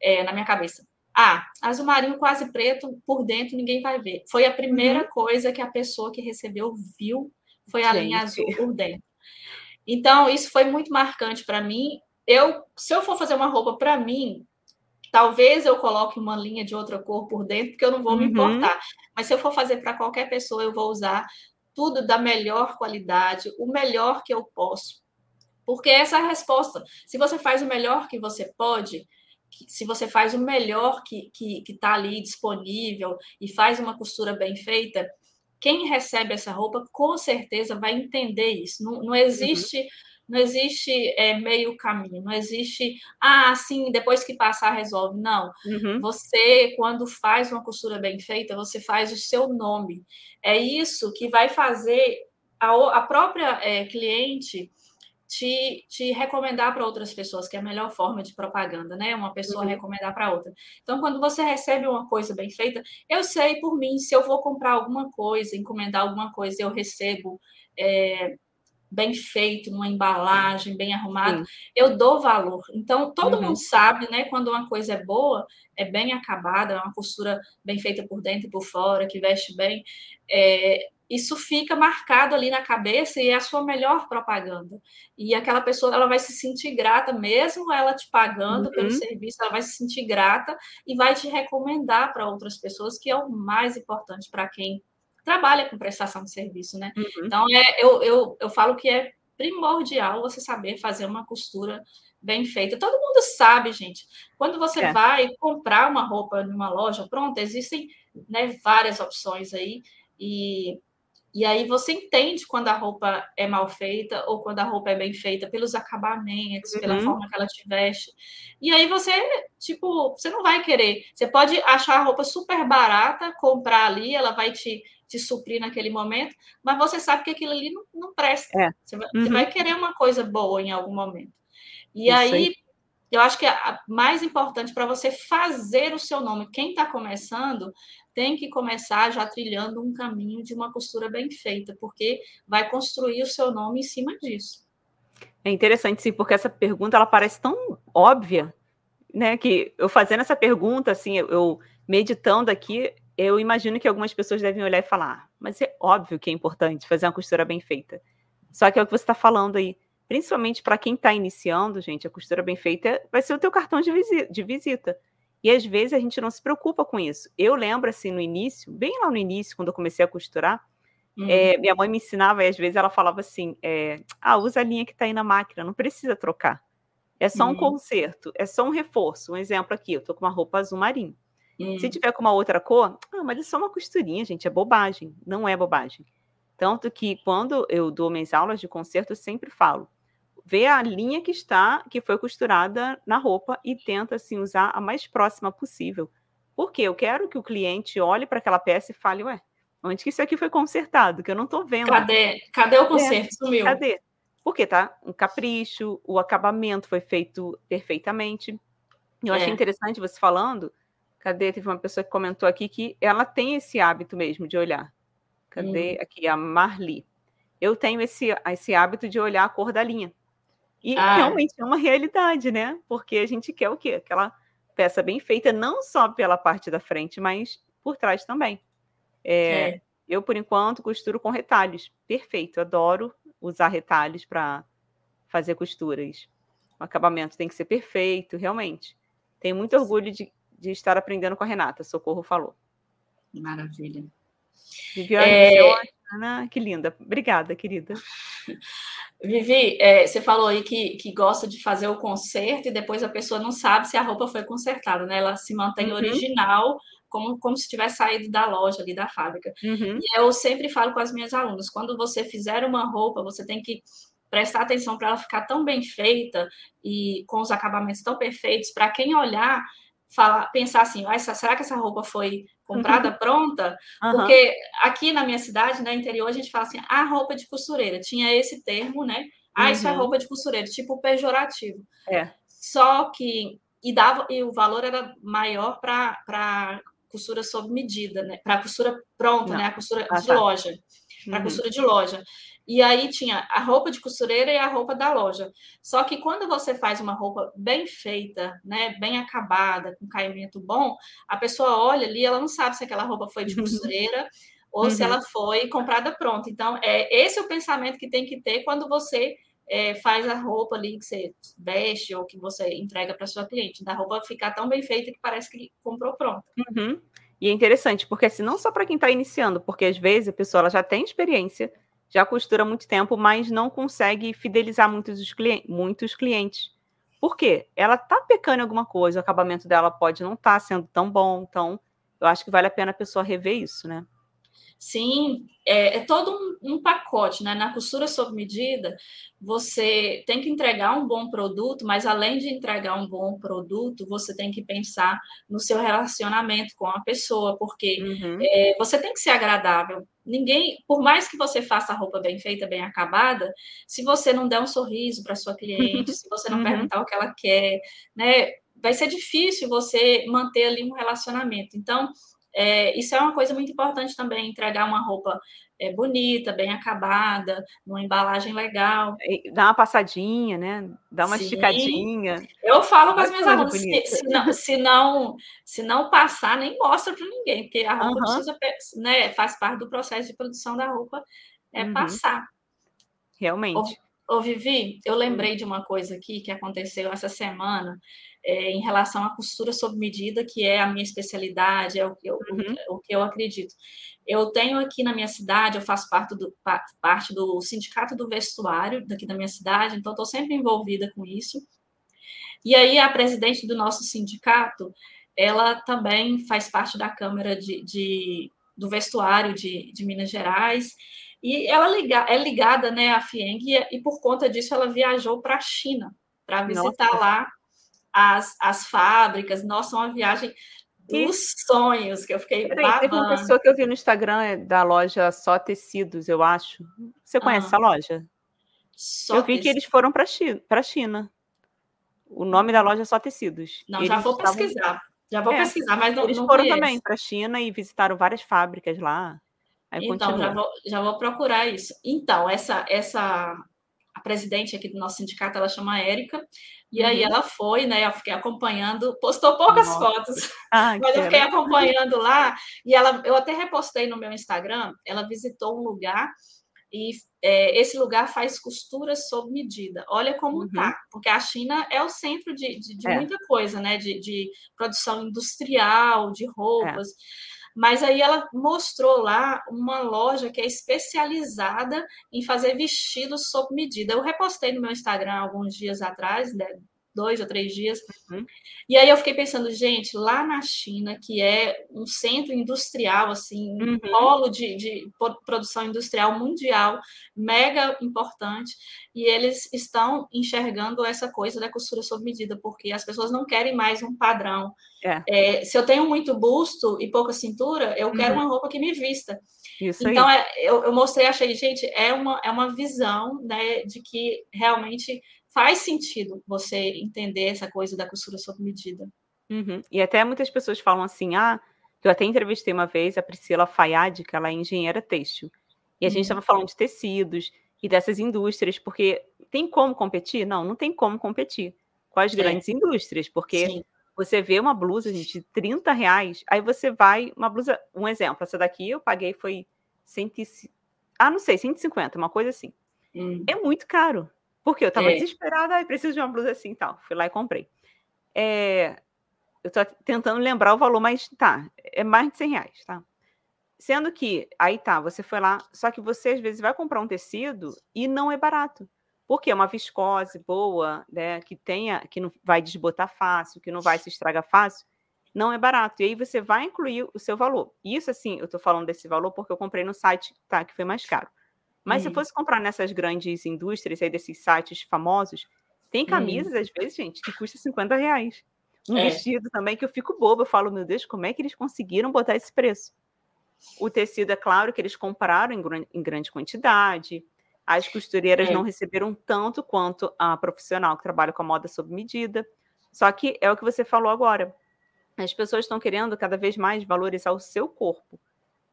é, na minha cabeça, ah, azul marinho quase preto, por dentro ninguém vai ver. Foi a primeira uhum. coisa que a pessoa que recebeu viu, foi a Gente. linha azul por dentro. Então, isso foi muito marcante para mim. Eu, se eu for fazer uma roupa para mim, talvez eu coloque uma linha de outra cor por dentro, porque eu não vou uhum. me importar. Mas se eu for fazer para qualquer pessoa, eu vou usar tudo da melhor qualidade, o melhor que eu posso. Porque essa é a resposta. Se você faz o melhor que você pode, se você faz o melhor que está ali disponível e faz uma costura bem feita, quem recebe essa roupa com certeza vai entender isso. Não, não existe. Uhum. Não existe é, meio caminho, não existe, ah, sim, depois que passar resolve. Não. Uhum. Você, quando faz uma costura bem feita, você faz o seu nome. É isso que vai fazer a, a própria é, cliente te, te recomendar para outras pessoas, que é a melhor forma de propaganda, né? Uma pessoa uhum. recomendar para outra. Então, quando você recebe uma coisa bem feita, eu sei por mim, se eu vou comprar alguma coisa, encomendar alguma coisa, eu recebo. É, bem feito, numa embalagem, bem arrumado, Sim. eu dou valor. Então, todo uhum. mundo sabe, né, quando uma coisa é boa, é bem acabada, é uma costura bem feita por dentro e por fora, que veste bem, é, isso fica marcado ali na cabeça e é a sua melhor propaganda. E aquela pessoa, ela vai se sentir grata, mesmo ela te pagando uhum. pelo serviço, ela vai se sentir grata e vai te recomendar para outras pessoas, que é o mais importante para quem trabalha com prestação de serviço, né? Uhum. Então, é, eu, eu, eu falo que é primordial você saber fazer uma costura bem feita. Todo mundo sabe, gente. Quando você é. vai comprar uma roupa numa loja, pronto, existem né, várias opções aí. E, e aí você entende quando a roupa é mal feita ou quando a roupa é bem feita pelos acabamentos, uhum. pela forma que ela te veste. E aí você, tipo, você não vai querer. Você pode achar a roupa super barata, comprar ali, ela vai te te suprir naquele momento, mas você sabe que aquilo ali não, não presta. É. Você, vai, uhum. você, vai, querer uma coisa boa em algum momento. E aí, aí, eu acho que a mais importante para você fazer o seu nome, quem está começando, tem que começar já trilhando um caminho de uma costura bem feita, porque vai construir o seu nome em cima disso. É interessante, sim, porque essa pergunta ela parece tão óbvia, né? Que eu fazendo essa pergunta, assim, eu, meditando aqui, eu imagino que algumas pessoas devem olhar e falar, mas é óbvio que é importante fazer uma costura bem feita. Só que é o que você está falando aí. Principalmente para quem está iniciando, gente, a costura bem feita vai ser o teu cartão de visita, de visita. E às vezes a gente não se preocupa com isso. Eu lembro, assim, no início, bem lá no início, quando eu comecei a costurar, uhum. é, minha mãe me ensinava e às vezes ela falava assim: é, ah, usa a linha que está aí na máquina, não precisa trocar. É só um uhum. conserto, é só um reforço. Um exemplo aqui, eu estou com uma roupa azul marinho. Hum. Se tiver com uma outra cor, ah, mas é só uma costurinha, gente, é bobagem. Não é bobagem. Tanto que quando eu dou minhas aulas de concerto, eu sempre falo: vê a linha que está, que foi costurada na roupa e tenta assim usar a mais próxima possível. Porque eu quero que o cliente olhe para aquela peça e fale, ué, onde que isso aqui foi consertado? Que eu não estou vendo. Cadê? Cadê o conserto? É, Sumiu. Cadê? Porque tá um capricho, o acabamento foi feito perfeitamente. Eu é. achei interessante você falando Cadê? Teve uma pessoa que comentou aqui que ela tem esse hábito mesmo de olhar. Cadê? Hum. Aqui, a Marli. Eu tenho esse, esse hábito de olhar a cor da linha. E ah. realmente é uma realidade, né? Porque a gente quer o quê? Aquela peça bem feita, não só pela parte da frente, mas por trás também. É, é. Eu, por enquanto, costuro com retalhos. Perfeito, adoro usar retalhos para fazer costuras. O acabamento tem que ser perfeito, realmente. Tenho muito orgulho de de estar aprendendo com a Renata, Socorro falou. Maravilha. Viviane, é... Ana, que linda. Obrigada, querida. Vivi, é, você falou aí que, que gosta de fazer o conserto e depois a pessoa não sabe se a roupa foi consertada, né? Ela se mantém uhum. original, como, como se tivesse saído da loja ali, da fábrica. Uhum. E eu sempre falo com as minhas alunas, quando você fizer uma roupa, você tem que prestar atenção para ela ficar tão bem feita e com os acabamentos tão perfeitos, para quem olhar falar, pensar assim, ah, será que essa roupa foi comprada uhum. pronta? Uhum. Porque aqui na minha cidade, no né, interior, a gente fala assim, ah, roupa de costureira. Tinha esse termo, né? Ah, isso é uhum. roupa de costureira, tipo pejorativo. É. Só que e dava e o valor era maior para costura sob medida, né? Para costura pronta, Não. né? A costura ah, de tá. loja. Para uhum. costura de loja. E aí tinha a roupa de costureira e a roupa da loja. Só que quando você faz uma roupa bem feita, né, bem acabada, com caimento bom, a pessoa olha ali, ela não sabe se aquela roupa foi de uhum. costureira ou uhum. se ela foi comprada pronta. Então, é esse é o pensamento que tem que ter quando você é, faz a roupa ali que você veste ou que você entrega para sua cliente, da roupa ficar tão bem feita que parece que comprou pronta. Uhum. E é interessante, porque assim, não só para quem está iniciando, porque às vezes a pessoa ela já tem experiência, já costura muito tempo, mas não consegue fidelizar muitos, clientes, muitos clientes. Por quê? Ela está pecando em alguma coisa, o acabamento dela pode não estar tá sendo tão bom, então eu acho que vale a pena a pessoa rever isso, né? Sim, é, é todo um, um, pacote, né? Na costura sob medida, você tem que entregar um bom produto, mas além de entregar um bom produto, você tem que pensar no seu relacionamento com a pessoa, porque uhum. é, você tem que ser agradável. Ninguém, por mais que você faça a roupa bem feita, bem acabada, se você não der um sorriso para sua cliente, se você não uhum. perguntar o que ela quer, né? Vai ser difícil você manter ali um relacionamento. Então, é, isso é uma coisa muito importante também, entregar uma roupa é, bonita, bem acabada, numa embalagem legal. Dá uma passadinha, né? Dá uma Sim. esticadinha. Eu falo com as minhas alunas, se, se, não, se, não, se não passar, nem mostra para ninguém, porque a roupa uhum. precisa, né, faz parte do processo de produção da roupa, é uhum. passar. Realmente. Ô, ô, Vivi, eu lembrei de uma coisa aqui que aconteceu essa semana é, em relação à costura sob medida, que é a minha especialidade, é o que eu, uhum. o, o, que eu acredito. Eu tenho aqui na minha cidade, eu faço parte do, parte do sindicato do vestuário daqui da minha cidade, então estou sempre envolvida com isso. E aí a presidente do nosso sindicato, ela também faz parte da Câmara de, de do Vestuário de, de Minas Gerais, e ela liga, é ligada né, à FIENG, e, e por conta disso ela viajou para a China, para visitar Nossa. lá as, as fábricas. Nossa, uma viagem dos sonhos, que eu fiquei Peraí, Teve uma pessoa que eu vi no Instagram é da loja Só Tecidos, eu acho. Você conhece ah, essa loja? eu vi que eles foram para a China. O nome da loja é Só Tecidos. Não, eles já vou estavam... pesquisar. Já vou é, pesquisar, mas não Eles não foram conheço. também para a China e visitaram várias fábricas lá. Aí então, já vou, já vou procurar isso. Então, essa, essa a presidente aqui do nosso sindicato, ela chama Érica, e uhum. aí ela foi, né? Eu fiquei acompanhando, postou poucas Nossa. fotos, ah, mas eu fiquei acompanhando lá, e ela, eu até repostei no meu Instagram, ela visitou um lugar e é, esse lugar faz costura sob medida. Olha como uhum. tá, porque a China é o centro de, de, de é. muita coisa, né? De, de, produção industrial, de roupas. É. Mas aí ela mostrou lá uma loja que é especializada em fazer vestidos sob medida. Eu repostei no meu Instagram alguns dias atrás, né, dois ou três dias. Uhum. E aí eu fiquei pensando, gente, lá na China, que é um centro industrial, assim, um uhum. polo de, de, produção industrial mundial, mega importante, e eles estão enxergando essa coisa da costura sob medida, porque as pessoas não querem mais um padrão. É. É, se eu tenho muito busto e pouca cintura, eu quero uhum. uma roupa que me vista. Isso então, é, eu, eu mostrei, achei, gente, é uma, é uma visão né, de que realmente faz sentido você entender essa coisa da costura sob medida. Uhum. E até muitas pessoas falam assim, ah, eu até entrevistei uma vez a Priscila Fayad, que ela é engenheira têxtil, e a uhum. gente estava falando de tecidos e dessas indústrias, porque tem como competir? Não, não tem como competir com as é. grandes indústrias, porque Sim. você vê uma blusa, gente, de 30 reais, aí você vai, uma blusa, um exemplo, essa daqui eu paguei foi 100, ah, não sei, 150, uma coisa assim. Hum. É muito caro. Porque eu estava é. desesperada, e preciso de uma blusa assim e tal. Fui lá e comprei. É, eu estou tentando lembrar o valor, mas tá, é mais de 100 reais, tá? Sendo que, aí tá, você foi lá, só que você às vezes vai comprar um tecido e não é barato. Porque é uma viscose boa, né, que tenha, que não vai desbotar fácil, que não vai se estragar fácil, não é barato. E aí você vai incluir o seu valor. Isso, assim, eu estou falando desse valor porque eu comprei no site, tá, que foi mais caro. Mas hum. se fosse comprar nessas grandes indústrias aí desses sites famosos, tem hum. camisas, hum. às vezes, gente, que custa 50 reais. Um é. vestido também que eu fico boba, eu falo, meu Deus, como é que eles conseguiram botar esse preço? O tecido, é claro que eles compraram em, em grande quantidade, as costureiras é. não receberam tanto quanto a profissional que trabalha com a moda sob medida. Só que é o que você falou agora. As pessoas estão querendo cada vez mais valorizar o seu corpo.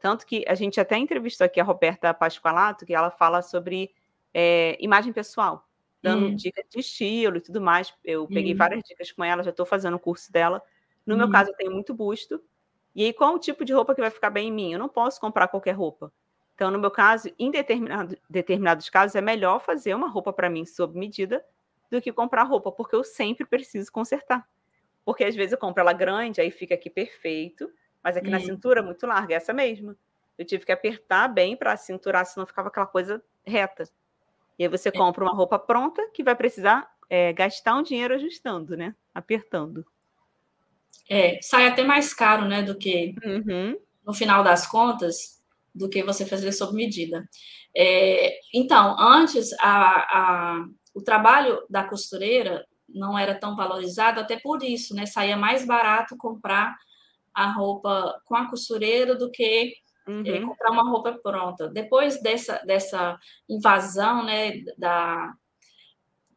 Tanto que a gente até entrevistou aqui a Roberta Pasqualato, que ela fala sobre é, imagem pessoal, dando hum. dicas de estilo e tudo mais. Eu peguei hum. várias dicas com ela, já estou fazendo o curso dela. No hum. meu caso, eu tenho muito busto. E aí, qual o tipo de roupa que vai ficar bem em mim? Eu não posso comprar qualquer roupa. Então, no meu caso, em determinado, determinados casos, é melhor fazer uma roupa para mim sob medida do que comprar roupa, porque eu sempre preciso consertar. Porque às vezes eu compro ela grande, aí fica aqui perfeito, mas aqui hum. na cintura, muito larga, é essa mesma. Eu tive que apertar bem para cinturar, senão ficava aquela coisa reta. E aí você é. compra uma roupa pronta que vai precisar é, gastar um dinheiro ajustando, né? Apertando. É, sai até mais caro, né? Do que, uhum. no final das contas, do que você fazer sob medida. É, então, antes, a, a, o trabalho da costureira não era tão valorizado, até por isso, né? Saía mais barato comprar a roupa com a costureira do que eh, uhum. é, comprar uma roupa pronta. Depois dessa, dessa invasão né, da,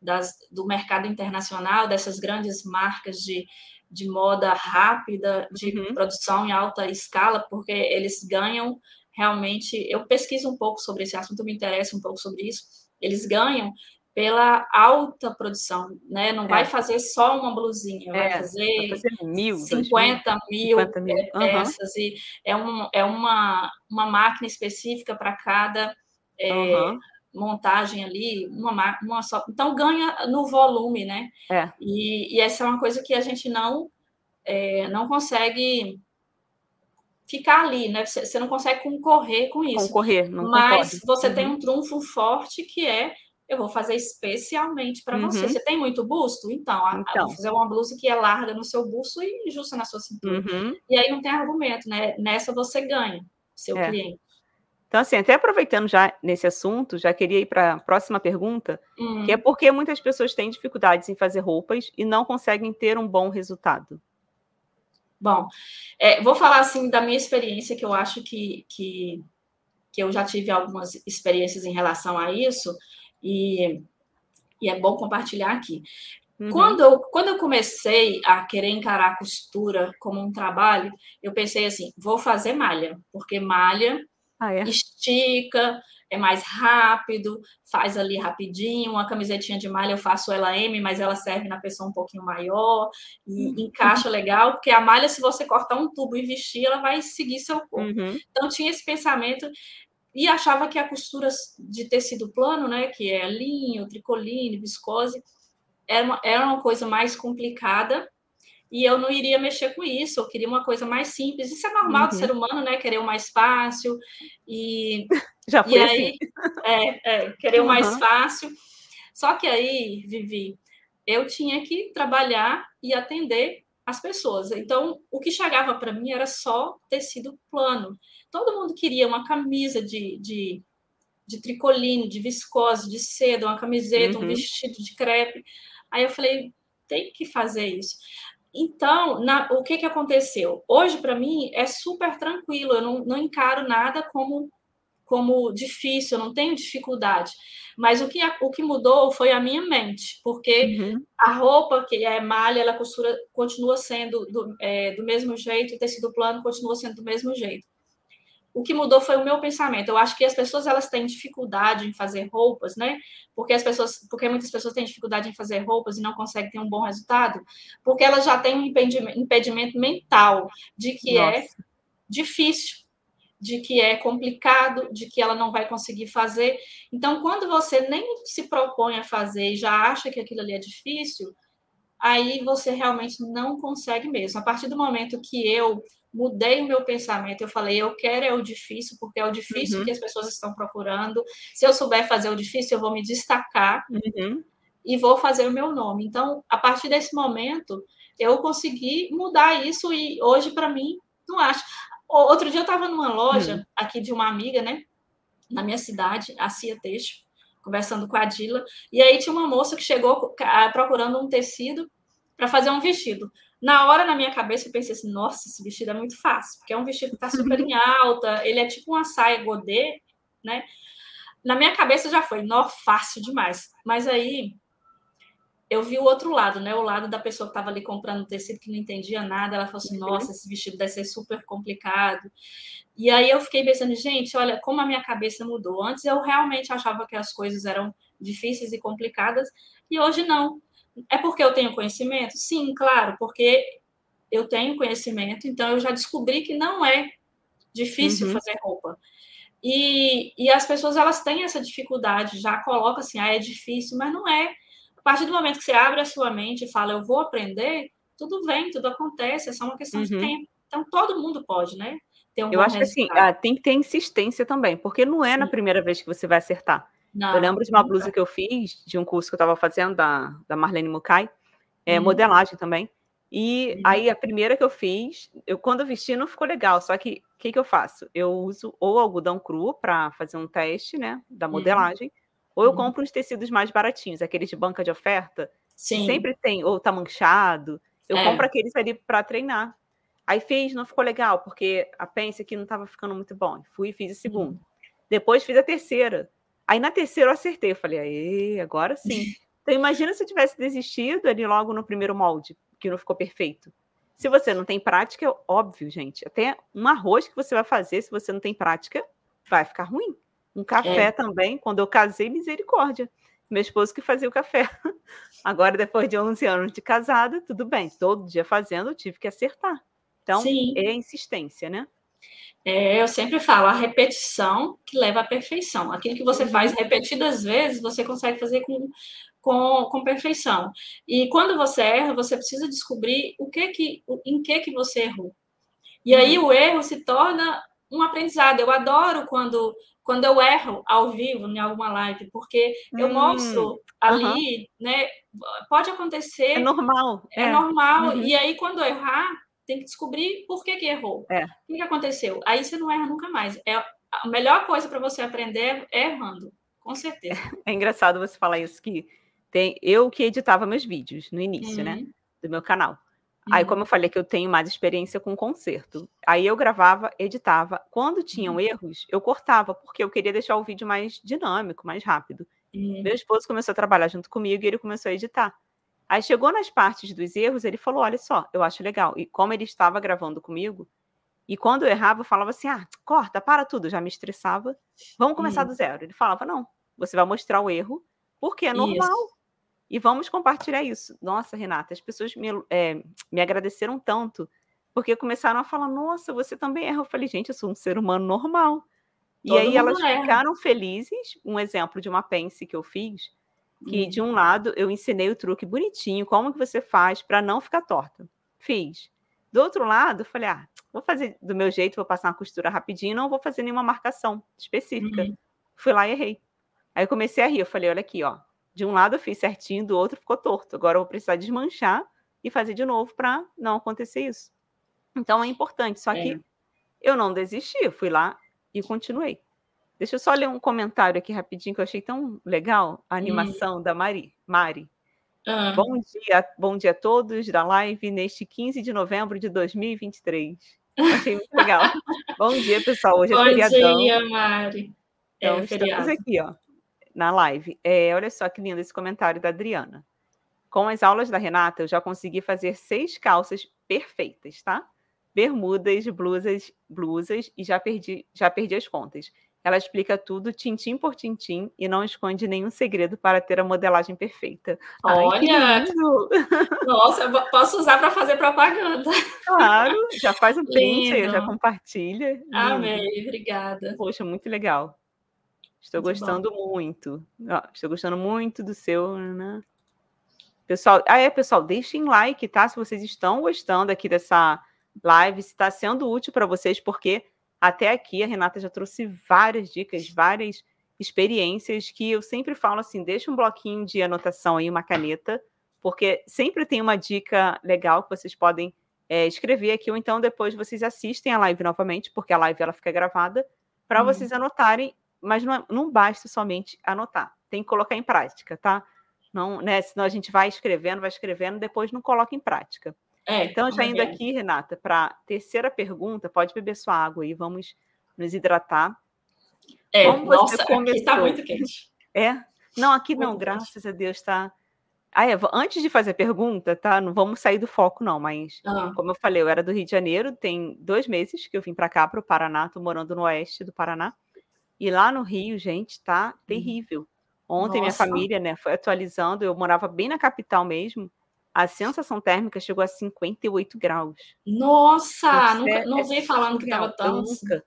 das, do mercado internacional, dessas grandes marcas de, de moda rápida, de uhum. produção em alta escala, porque eles ganham realmente. Eu pesquiso um pouco sobre esse assunto, me interessa um pouco sobre isso. Eles ganham pela alta produção, né? Não é. vai fazer só uma blusinha, é, vai fazer, vai fazer mil, 50 mil, 50 mil peças uhum. e é, um, é uma, uma máquina específica para cada é, uhum. montagem ali, uma, uma só. Então ganha no volume, né? É. E, e essa é uma coisa que a gente não é, não consegue ficar ali, né? Você não consegue concorrer com isso. Concorrer, não Mas você uhum. tem um trunfo forte que é eu vou fazer especialmente para uhum. você. Você tem muito busto? Então, então. vou fazer uma blusa que é larga no seu busto e justa na sua cintura. Uhum. E aí não tem argumento, né? Nessa você ganha, seu é. cliente. Então, assim, até aproveitando já nesse assunto, já queria ir para a próxima pergunta, uhum. que é por que muitas pessoas têm dificuldades em fazer roupas e não conseguem ter um bom resultado? Bom, é, vou falar assim da minha experiência, que eu acho que, que, que eu já tive algumas experiências em relação a isso e, e é bom compartilhar aqui. Uhum. Quando, eu, quando eu comecei a querer encarar a costura como um trabalho, eu pensei assim: vou fazer malha, porque malha ah, é? estica, é mais rápido, faz ali rapidinho. Uma camisetinha de malha eu faço ela M, mas ela serve na pessoa um pouquinho maior e uhum. encaixa legal, porque a malha, se você cortar um tubo e vestir, ela vai seguir seu corpo. Uhum. Então tinha esse pensamento e achava que a costura de tecido plano, né, que é linho, tricoline, viscose, era uma, era uma coisa mais complicada e eu não iria mexer com isso, eu queria uma coisa mais simples. Isso é normal uhum. do ser humano, né? Querer o mais fácil e já foi e assim. aí é, é, querer uhum. o mais fácil. Só que aí, Vivi, eu tinha que trabalhar e atender as pessoas. Então, o que chegava para mim era só tecido plano. Todo mundo queria uma camisa de, de, de tricoline, de viscose, de seda, uma camiseta, uhum. um vestido de crepe. Aí eu falei, tem que fazer isso. Então, na, o que, que aconteceu? Hoje, para mim, é super tranquilo, eu não, não encaro nada como como difícil, eu não tenho dificuldade. Mas o que, o que mudou foi a minha mente, porque uhum. a roupa que é malha, ela costura, continua sendo do, é, do mesmo jeito, o tecido plano continua sendo do mesmo jeito. O que mudou foi o meu pensamento. Eu acho que as pessoas elas têm dificuldade em fazer roupas, né? Porque as pessoas, porque muitas pessoas têm dificuldade em fazer roupas e não conseguem ter um bom resultado, porque elas já têm um impedimento, impedimento mental de que é Nossa. é difícil de que é complicado, de que ela não vai conseguir fazer. Então, quando você nem se propõe a fazer e já acha que aquilo ali é difícil, aí você realmente não consegue mesmo. A partir do momento que eu mudei o meu pensamento, eu falei, eu quero é o difícil, porque é o difícil uhum. que as pessoas estão procurando. Se eu souber fazer o difícil, eu vou me destacar uhum. e vou fazer o meu nome. Então, a partir desse momento, eu consegui mudar isso e hoje, para mim, não acho. Outro dia eu estava numa loja hum. aqui de uma amiga, né? Na minha cidade, a Cia Teixo, conversando com a Dila. E aí tinha uma moça que chegou procurando um tecido para fazer um vestido. Na hora, na minha cabeça, eu pensei assim: nossa, esse vestido é muito fácil, porque é um vestido que está super em alta, ele é tipo uma saia godê, né? Na minha cabeça já foi, nó, fácil demais. Mas aí eu vi o outro lado, né? O lado da pessoa que estava ali comprando tecido que não entendia nada. Ela falou assim: uhum. nossa, esse vestido deve ser super complicado. E aí eu fiquei pensando, gente, olha como a minha cabeça mudou. Antes eu realmente achava que as coisas eram difíceis e complicadas, e hoje não. É porque eu tenho conhecimento? Sim, claro, porque eu tenho conhecimento, então eu já descobri que não é difícil uhum. fazer roupa. E, e as pessoas elas têm essa dificuldade, já colocam assim, ah, é difícil, mas não é partir do momento que você abre a sua mente e fala, eu vou aprender, tudo vem, tudo acontece, é só uma questão uhum. de tempo. Então, todo mundo pode, né? Um eu acho resultado. que assim, ah, tem que ter insistência também, porque não é Sim. na primeira vez que você vai acertar. Não, eu lembro de uma blusa que eu fiz, de um curso que eu estava fazendo, da, da Marlene Mukai, é, uhum. modelagem também. E uhum. aí, a primeira que eu fiz, eu quando eu vesti não ficou legal, só que o que, que eu faço? Eu uso ou algodão cru para fazer um teste, né, da uhum. modelagem, ou eu compro uns tecidos mais baratinhos, aqueles de banca de oferta. Sim. Sempre tem, ou tá manchado. Eu é. compro aqueles ali para treinar. Aí fiz, não ficou legal, porque a pence aqui não estava ficando muito bom. Fui e fiz a segunda. Depois fiz a terceira. Aí na terceira eu acertei. Eu falei, aí, agora sim. então imagina se eu tivesse desistido ali logo no primeiro molde, que não ficou perfeito. Se você não tem prática, é óbvio, gente. Até um arroz que você vai fazer, se você não tem prática, vai ficar ruim. Um café é. também, quando eu casei, misericórdia. Meu esposo que fazia o café. Agora, depois de 11 anos de casada, tudo bem. Todo dia fazendo, eu tive que acertar. Então, Sim. é insistência, né? É, eu sempre falo, a repetição que leva à perfeição. Aquilo que você faz repetidas vezes, você consegue fazer com, com, com perfeição. E quando você erra, você precisa descobrir o que que, em que que você errou. E aí uhum. o erro se torna um aprendizado. Eu adoro quando quando eu erro ao vivo em alguma live, porque eu hum, mostro ali, né? Pode acontecer. É normal. É, é. normal. Uhum. E aí, quando eu errar, tem que descobrir por que, que errou. É. O que, que aconteceu? Aí você não erra nunca mais. É a melhor coisa para você aprender é errando, com certeza. É engraçado você falar isso que tem eu que editava meus vídeos no início, né, uhum. né, do meu canal. Aí, uhum. como eu falei que eu tenho mais experiência com concerto, aí eu gravava, editava. Quando tinham uhum. erros, eu cortava, porque eu queria deixar o vídeo mais dinâmico, mais rápido. Uhum. Meu esposo começou a trabalhar junto comigo e ele começou a editar. Aí chegou nas partes dos erros, ele falou: Olha só, eu acho legal. E como ele estava gravando comigo, e quando eu errava, eu falava assim: Ah, corta, para tudo. Já me estressava. Vamos começar do zero. Ele falava: Não, você vai mostrar o erro, porque é normal. Isso e vamos compartilhar isso. Nossa, Renata, as pessoas me, é, me agradeceram tanto, porque começaram a falar: Nossa, você também erra. Eu falei: Gente, eu sou um ser humano normal. Todo e aí elas erra. ficaram felizes. Um exemplo de uma pence que eu fiz, que de um lado eu ensinei o truque bonitinho, como que você faz para não ficar torta. Fiz. Do outro lado, falei: Ah, vou fazer do meu jeito, vou passar uma costura rapidinho, não vou fazer nenhuma marcação específica. Uhum. Fui lá e errei. Aí eu comecei a rir, eu falei: Olha aqui, ó de um lado eu fiz certinho, do outro ficou torto. Agora eu vou precisar desmanchar e fazer de novo para não acontecer isso. Então é importante. Só que é. eu não desisti, eu fui lá e continuei. Deixa eu só ler um comentário aqui rapidinho que eu achei tão legal a hum. animação hum. da Mari. Mari. Ah. Bom dia, bom dia a todos da live neste 15 de novembro de 2023. Achei muito legal. bom dia, pessoal. Hoje é bom feriadão. Bom dia, Mari. Então, é, estamos aqui, ó na live. É, olha só que lindo esse comentário da Adriana. Com as aulas da Renata, eu já consegui fazer seis calças perfeitas, tá? Bermudas, blusas, blusas e já perdi, já perdi as contas. Ela explica tudo tintim por tintim e não esconde nenhum segredo para ter a modelagem perfeita. Olha! Ai, Nossa, posso usar para fazer propaganda. Claro, já faz um print, já compartilha. Amém, obrigada. Poxa, muito legal. Estou muito gostando bom. muito. Ó, estou gostando muito do seu. Né? Pessoal, ah, é, pessoal, deixem like, tá? Se vocês estão gostando aqui dessa live, se está sendo útil para vocês, porque até aqui a Renata já trouxe várias dicas, várias experiências que eu sempre falo assim: deixa um bloquinho de anotação aí, uma caneta, porque sempre tem uma dica legal que vocês podem é, escrever aqui, ou então depois vocês assistem a live novamente, porque a live ela fica gravada, para hum. vocês anotarem mas não, é, não basta somente anotar, tem que colocar em prática, tá? Não, né? Senão a gente vai escrevendo, vai escrevendo, depois não coloca em prática. É, então, já indo é. aqui, Renata, para a terceira pergunta, pode beber sua água aí, vamos nos hidratar. É, Como nossa, você começou? aqui está muito quente. É? Não, aqui muito não, quente. graças a Deus está... Ah, é, antes de fazer a pergunta, tá? Não vamos sair do foco, não, mas ah. como eu falei, eu era do Rio de Janeiro, tem dois meses que eu vim para cá, para o Paraná, estou morando no oeste do Paraná. E lá no Rio, gente, tá hum. terrível. Ontem Nossa. minha família, né, foi atualizando, eu morava bem na capital mesmo. A sensação térmica chegou a 58 graus. Nossa, nunca, é, não ouvi é falando que estava tão. Nunca,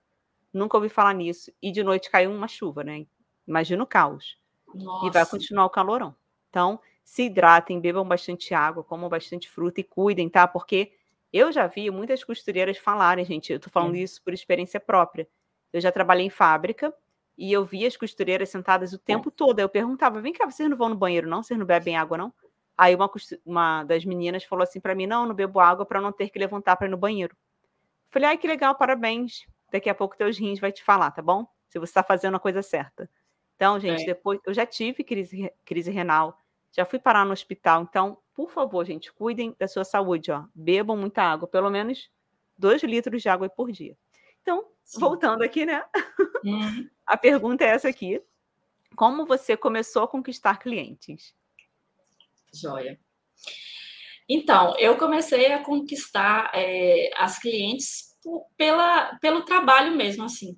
nunca ouvi falar nisso. E de noite caiu uma chuva, né? Imagina o caos. Nossa. E vai continuar o calorão. Então, se hidratem, bebam bastante água, comam bastante fruta e cuidem, tá? Porque eu já vi muitas costureiras falarem, gente, eu tô falando é. isso por experiência própria eu já trabalhei em fábrica e eu via as costureiras sentadas o tempo todo. Eu perguntava: vem cá, vocês não vão no banheiro, não? Vocês não bebem água, não? Aí uma, uma das meninas falou assim para mim: não, não bebo água para não ter que levantar para ir no banheiro. Falei: ai, que legal, parabéns. Daqui a pouco teus rins vai te falar, tá bom? Se você está fazendo a coisa certa. Então, gente, é. depois eu já tive crise, crise renal, já fui parar no hospital. Então, por favor, gente, cuidem da sua saúde, ó. Bebam muita água, pelo menos 2 litros de água por dia. Então, Sim. voltando aqui, né? Uhum. A pergunta é essa aqui. Como você começou a conquistar clientes? Joia. Então, eu comecei a conquistar é, as clientes pela, pelo trabalho mesmo, assim.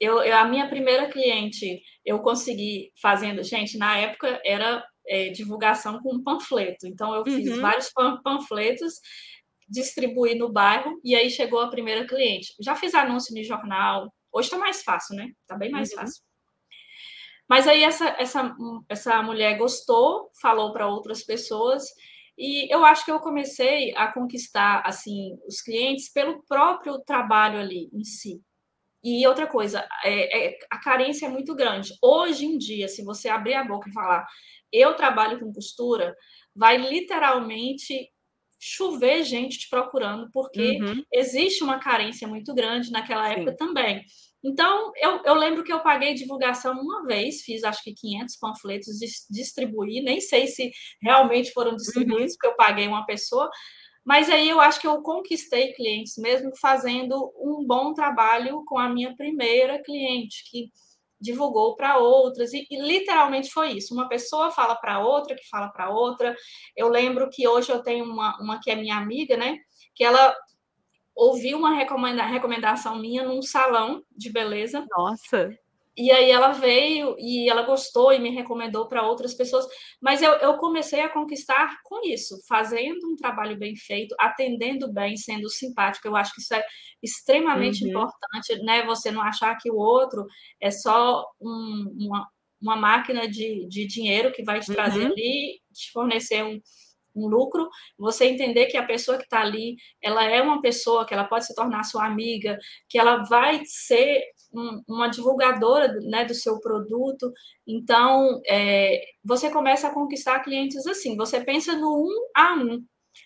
Eu, eu, a minha primeira cliente, eu consegui fazendo, gente, na época era é, divulgação com panfleto. Então, eu fiz uhum. vários panfletos, distribuí no bairro, e aí chegou a primeira cliente. Já fiz anúncio no jornal, hoje está mais fácil, né? Está bem mais uhum. fácil. Mas aí essa, essa, essa mulher gostou, falou para outras pessoas, e eu acho que eu comecei a conquistar assim os clientes pelo próprio trabalho ali em si. E outra coisa, é, é, a carência é muito grande. Hoje em dia, se você abrir a boca e falar, eu trabalho com costura, vai literalmente chover gente te procurando, porque uhum. existe uma carência muito grande naquela época Sim. também. Então, eu, eu, lembro que eu paguei divulgação uma vez, fiz acho que 500 panfletos, distribuí, nem sei se realmente foram distribuídos, uhum. porque eu paguei uma pessoa, mas aí eu acho que eu conquistei clientes mesmo fazendo um bom trabalho com a minha primeira cliente, que divulgou para outras, e, e, literalmente foi isso. Uma pessoa fala para outra, que fala para outra. Eu lembro que hoje eu tenho uma, uma que é minha amiga, né? Que ela ouviu uma recomenda recomendação minha num salão de beleza. Nossa! E aí ela veio e ela gostou e me recomendou para outras pessoas. Mas eu, eu, comecei a conquistar com isso, fazendo um trabalho bem feito, atendendo bem, sendo simpático. Eu acho que isso é extremamente uhum. importante, né? Você não achar que o outro é só um, uma, uma máquina de, de dinheiro que vai te trazer uhum. ali, te fornecer um, um lucro, você entender que a pessoa que está ali, ela é uma pessoa que ela pode se tornar sua amiga, que ela vai ser um, uma divulgadora né, do seu produto. Então, é, você começa a conquistar clientes assim. Você pensa no um a um.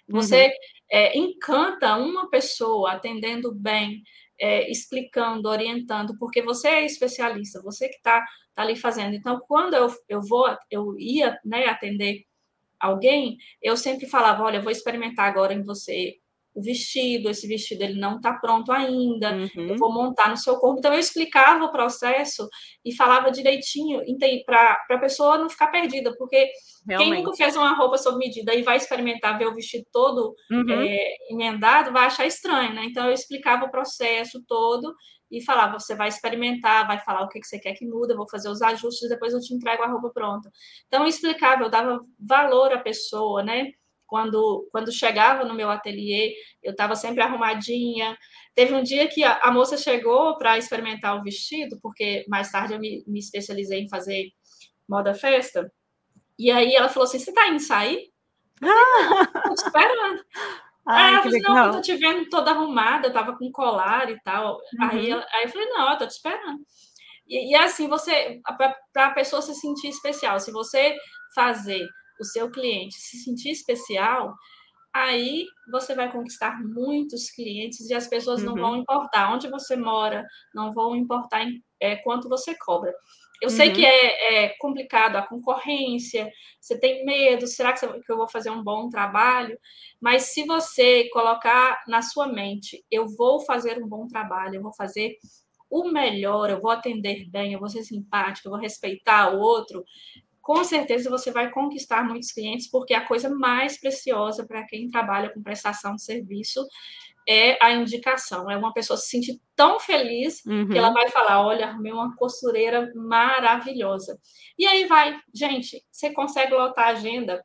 Você uhum. é, encanta uma pessoa atendendo bem, é, explicando, orientando, porque você é especialista, você que está tá ali fazendo. Então, quando eu, eu vou, eu ia né, atender alguém, eu sempre falava, olha, vou experimentar agora em você o vestido, esse vestido ele não está pronto ainda, uhum. eu vou montar no seu corpo. Então, eu explicava o processo e falava direitinho para a pessoa não ficar perdida, porque Realmente. quem nunca fez uma roupa sob medida e vai experimentar ver o vestido todo uhum. é, emendado, vai achar estranho, né? Então, eu explicava o processo todo e falava: você vai experimentar, vai falar o que, que você quer que muda, vou fazer os ajustes, depois eu te entrego a roupa pronta. Então, explicava, eu dava valor à pessoa, né? Quando, quando chegava no meu ateliê, eu estava sempre arrumadinha. Teve um dia que a, a moça chegou para experimentar o vestido, porque mais tarde eu me, me especializei em fazer moda festa. E aí ela falou assim: Você está indo sair? Estou te esperando. Ai, ela falou assim, não, eu tô te vendo toda arrumada, eu tava com colar e tal. Uhum. Aí, aí eu falei, não, eu tô te esperando. E, e assim, você, para a pessoa se sentir especial, se você fazer o seu cliente se sentir especial, aí você vai conquistar muitos clientes e as pessoas uhum. não vão importar onde você mora, não vão importar em, é, quanto você cobra. Eu uhum. sei que é, é, complicado a concorrência, você tem medo, será que, eu vou fazer um bom trabalho? Mas se você colocar na sua mente, eu vou fazer um bom trabalho, eu vou fazer o melhor, eu vou atender bem, eu vou ser simpática, eu vou respeitar o outro, com certeza você vai conquistar muitos clientes, porque a coisa mais preciosa para quem trabalha com prestação de serviço é a indicação. É uma pessoa se sentir tão feliz uhum. que ela uhum. vai falar: olha, arrumei uma costureira maravilhosa. E aí vai, gente, você consegue lotar a agenda.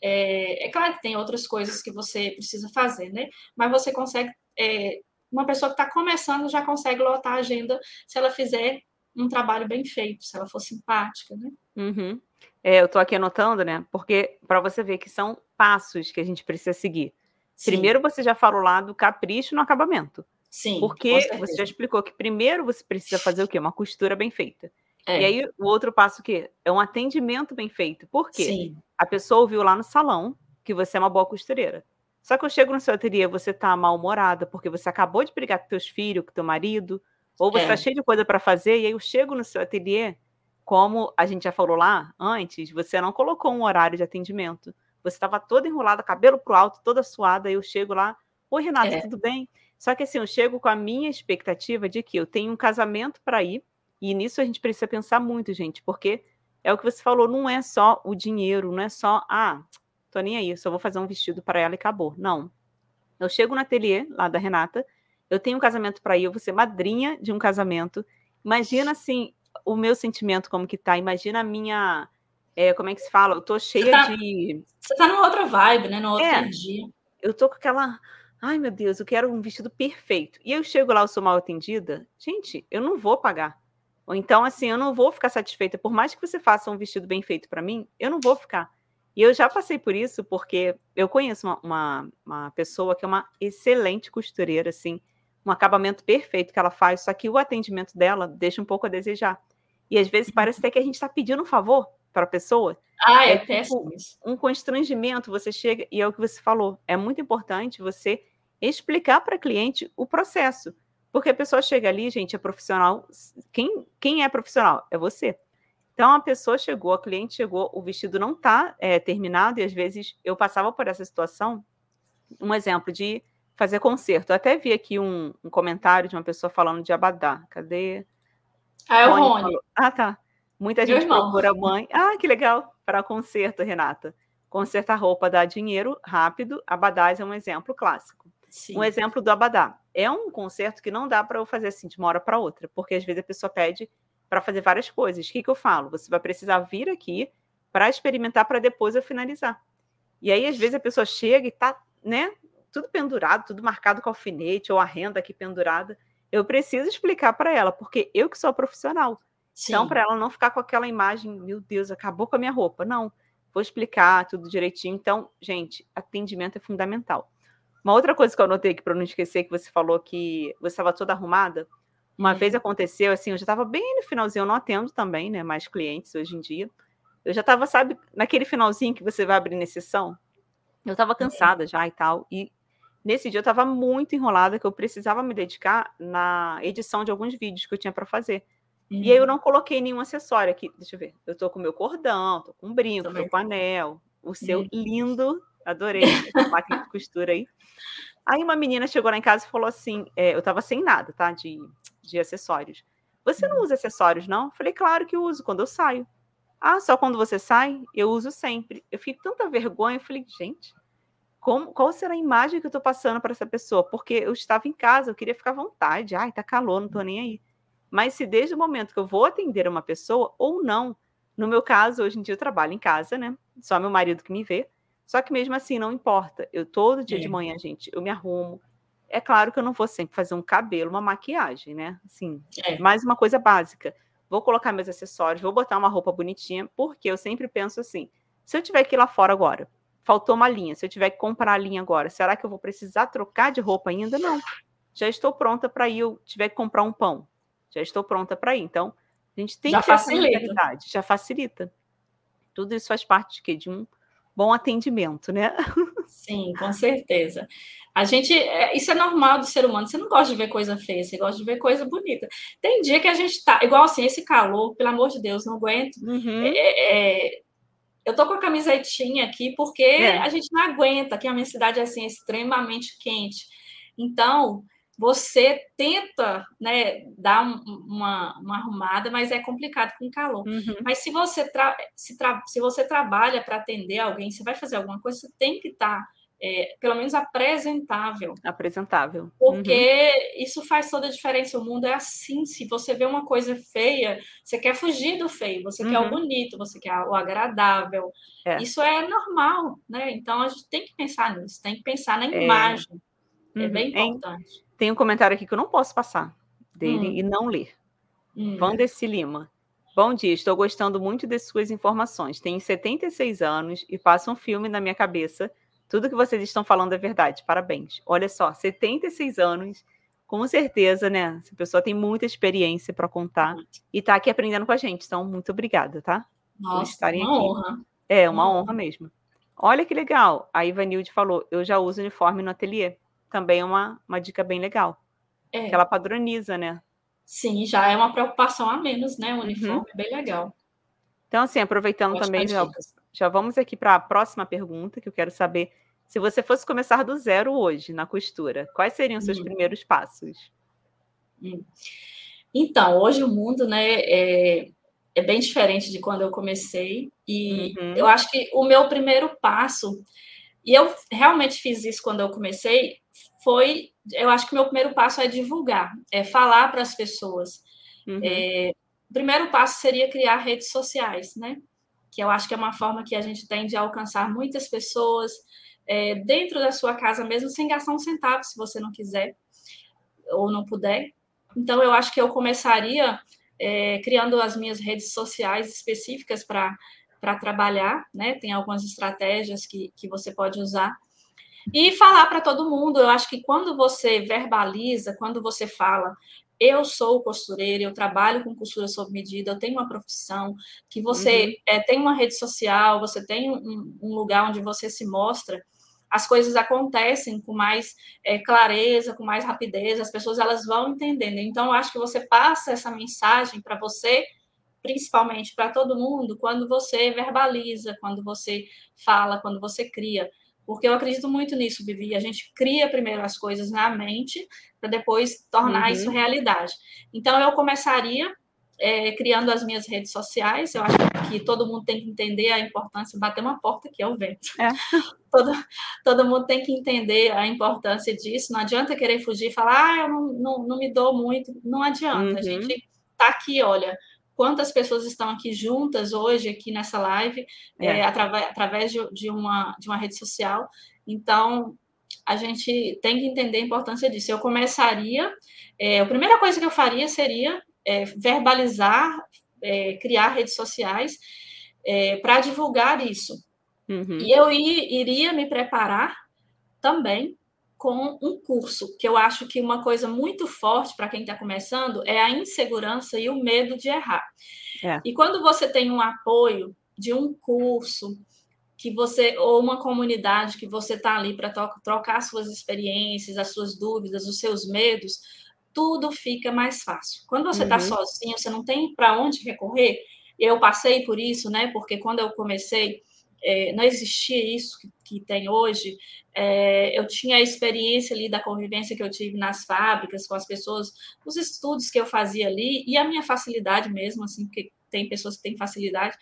É, é claro que tem outras coisas que você precisa fazer, né? Mas você consegue. É, uma pessoa que está começando já consegue lotar a agenda se ela fizer um trabalho bem feito, se ela for simpática, né? Uhum. É, eu estou aqui anotando, né? Porque para você ver que são passos que a gente precisa seguir. Sim. Primeiro você já falou lá do capricho no acabamento. Sim. Porque você já explicou que primeiro você precisa fazer o quê? Uma costura bem feita. É. E aí o outro passo que é um atendimento bem feito. Por quê? Sim. A pessoa ouviu lá no salão que você é uma boa costureira. Só que eu chego no seu ateliê, você tá mal-humorada porque você acabou de brigar com teus filhos, com teu marido, ou você tá é. tá cheio de coisa para fazer, e aí eu chego no seu ateliê, como a gente já falou lá antes, você não colocou um horário de atendimento. Você estava toda enrolada, cabelo pro alto, toda suada, aí eu chego lá, oi Renata, é. tudo bem? Só que assim, eu chego com a minha expectativa de que eu tenho um casamento para ir, e nisso a gente precisa pensar muito, gente, porque é o que você falou, não é só o dinheiro, não é só, ah, tô nem aí, só vou fazer um vestido para ela e acabou. Não. Eu chego no ateliê lá da Renata, eu tenho um casamento para ir, eu vou ser madrinha de um casamento. Imagina assim, o meu sentimento como que tá, imagina a minha é, como é que se fala? Eu tô cheia tá, de. Você tá numa outra vibe, né? No outro é, dia. Eu tô com aquela. Ai, meu Deus, eu quero um vestido perfeito. E eu chego lá, eu sou mal atendida. Gente, eu não vou pagar. Ou então, assim, eu não vou ficar satisfeita. Por mais que você faça um vestido bem feito para mim, eu não vou ficar. E eu já passei por isso, porque eu conheço uma, uma, uma, pessoa que é uma excelente costureira, assim, um acabamento perfeito que ela faz, só que o atendimento dela deixa um pouco a desejar. E às vezes parece até que a gente está pedindo um favor para a pessoa. Ah, é, é tipo péssimo Um constrangimento, você chega, e é o que você falou, é muito importante você explicar para a cliente o processo. Porque a pessoa chega ali, gente, é profissional. Quem, quem é profissional? É você. Então a pessoa chegou, a cliente chegou, o vestido não está é, terminado, e às vezes eu passava por essa situação. Um exemplo de fazer concerto. Eu até vi aqui um, um comentário de uma pessoa falando de abadá. Cadê? Ah, é o Rony. Ah, tá. Muita gente procura mãe. Ah, que legal! Para conserto, Renata. Consertar roupa dá dinheiro rápido. Abadás é um exemplo clássico. Sim. Um exemplo do abadá. É um conserto que não dá para eu fazer assim de uma hora para outra, porque às vezes a pessoa pede para fazer várias coisas. O que, que eu falo? Você vai precisar vir aqui para experimentar para depois eu finalizar. E aí, às vezes, a pessoa chega e tá, né, tudo pendurado, tudo marcado com alfinete ou a renda aqui pendurada. Eu preciso explicar para ela, porque eu que sou profissional. Então, Sim. Então, para ela não ficar com aquela imagem, meu Deus, acabou com a minha roupa. Não, vou explicar tudo direitinho. Então, gente, atendimento é fundamental. Uma outra coisa que eu anotei aqui para não esquecer, que você falou que você estava toda arrumada. Uma vez uhum. aconteceu, assim, eu já estava bem no finalzinho, eu não atendo também, né? Mais clientes hoje em dia. Eu já estava, sabe, naquele finalzinho que você vai abrir exceção. Eu estava uhum. cansada já e tal. E nesse dia eu estava muito enrolada, que eu precisava me dedicar na edição de alguns vídeos que eu tinha para fazer. Uhum. E aí eu uhum. não coloquei nenhum acessório aqui. Deixa eu ver. Eu tô com meu cordão, tô com brinco, Também. tô com anel. O seu uhum. lindo, adorei essa máquina de costura aí. Aí uma menina chegou lá em casa e falou assim: é, eu tava sem nada, tá? De, de acessórios. Você não uhum. usa acessórios, não? falei, claro que uso, quando eu saio. Ah, só quando você sai? Eu uso sempre. Eu fiquei tanta vergonha, eu falei, gente, como, qual será a imagem que eu tô passando para essa pessoa? Porque eu estava em casa, eu queria ficar à vontade. Ai, tá calor, não tô nem aí. Mas se desde o momento que eu vou atender uma pessoa ou não, no meu caso, hoje em dia eu trabalho em casa, né? Só meu marido que me vê. Só que mesmo assim não importa. Eu todo dia é. de manhã, gente, eu me arrumo. É claro que eu não vou sempre fazer um cabelo, uma maquiagem, né? Assim, é. mais uma coisa básica. Vou colocar meus acessórios, vou botar uma roupa bonitinha, porque eu sempre penso assim: se eu tiver que ir lá fora agora, faltou uma linha, se eu tiver que comprar a linha agora, será que eu vou precisar trocar de roupa ainda? Não. Já estou pronta para ir, eu tiver que comprar um pão já estou pronta para ir. Então, a gente tem já que facilita. essa já facilita. Tudo isso faz parte de, de um bom atendimento, né? Sim, com certeza. A gente, é, isso é normal do ser humano. Você não gosta de ver coisa feia, você gosta de ver coisa bonita. Tem dia que a gente tá, igual assim, esse calor, pelo amor de Deus, não aguento. Uhum. É, é, eu tô com a camisetinha aqui porque é. a gente não aguenta, que a minha cidade é assim, extremamente quente. Então, você tenta né, dar um, uma, uma arrumada, mas é complicado com calor. Uhum. Mas se você, se, se você trabalha para atender alguém, você vai fazer alguma coisa, você tem que estar, tá, é, pelo menos, apresentável. Apresentável. Porque uhum. isso faz toda a diferença. O mundo é assim. Se você vê uma coisa feia, você quer fugir do feio, você uhum. quer o uhum. bonito, você quer o agradável. É. Isso é normal, né? Então a gente tem que pensar nisso, tem que pensar na é. imagem. É bem uhum. importante. Tem um comentário aqui que eu não posso passar dele hum. e não ler. Hum. Lima. Bom dia, estou gostando muito de suas informações. Tenho 76 anos e passa um filme na minha cabeça. Tudo que vocês estão falando é verdade. Parabéns. Olha só, 76 anos, com certeza, né? Essa pessoa tem muita experiência para contar e está aqui aprendendo com a gente. Então, muito obrigada, tá? Nossa, uma aqui. honra. É, uma honra mesmo. Olha que legal. A Ivanilde falou: eu já uso uniforme no ateliê também é uma, uma dica bem legal. É. Que ela padroniza, né? Sim, já é uma preocupação a menos, né? O uniforme uhum. é bem legal. Então, assim, aproveitando também, já, já vamos aqui para a próxima pergunta, que eu quero saber. Se você fosse começar do zero hoje na costura, quais seriam os seus hum. primeiros passos? Hum. Então, hoje o mundo né, é, é bem diferente de quando eu comecei. E uhum. eu acho que o meu primeiro passo, e eu realmente fiz isso quando eu comecei, foi. Eu acho que o meu primeiro passo é divulgar, é falar para as pessoas. Uhum. É, o primeiro passo seria criar redes sociais, né? Que eu acho que é uma forma que a gente tem de alcançar muitas pessoas é, dentro da sua casa mesmo, sem gastar um centavo, se você não quiser ou não puder. Então, eu acho que eu começaria é, criando as minhas redes sociais específicas para trabalhar, né? Tem algumas estratégias que, que você pode usar. E falar para todo mundo, eu acho que quando você verbaliza, quando você fala, eu sou costureira, eu trabalho com costura sob medida, eu tenho uma profissão, que você uhum. é, tem uma rede social, você tem um, um, lugar onde você se mostra, as coisas acontecem com mais é, clareza, com mais rapidez, as pessoas elas vão entendendo. Então, eu acho que você passa essa mensagem para você, principalmente para todo mundo, quando você verbaliza, quando você fala, quando você cria. Porque eu acredito muito nisso, Vivi. A gente cria primeiro as coisas na mente, para depois tornar uhum. isso realidade. Então, eu começaria é, criando as minhas redes sociais. Eu acho que todo mundo tem que entender a importância, bater uma porta que é o vento. É. Todo, todo mundo tem que entender a importância disso. Não adianta querer fugir e falar, ah, eu não, não, não me dou muito. Não adianta. Uhum. A gente está aqui, olha, quantas pessoas estão aqui juntas hoje, aqui nessa live, é. É, através, através de, de, uma, de uma rede social. Então, a gente tem que entender a importância disso. Eu começaria, é, a primeira coisa que eu faria seria é, verbalizar, é, criar redes sociais é, para divulgar isso. Uhum. E eu iria me preparar também com um curso, que eu acho que uma coisa muito forte para quem está começando é a insegurança e o medo de errar. É. E quando você tem um apoio de um curso, que você ou uma comunidade que você está ali para trocar suas experiências, as suas dúvidas, os seus medos, tudo fica mais fácil. Quando você está uhum. sozinho, você não tem para onde recorrer. Eu passei por isso, né? Porque quando eu comecei, é, não existia isso que, que tem hoje. É, eu tinha a experiência ali da convivência que eu tive nas fábricas com as pessoas, os estudos que eu fazia ali e a minha facilidade mesmo, assim, porque tem pessoas que têm facilidade.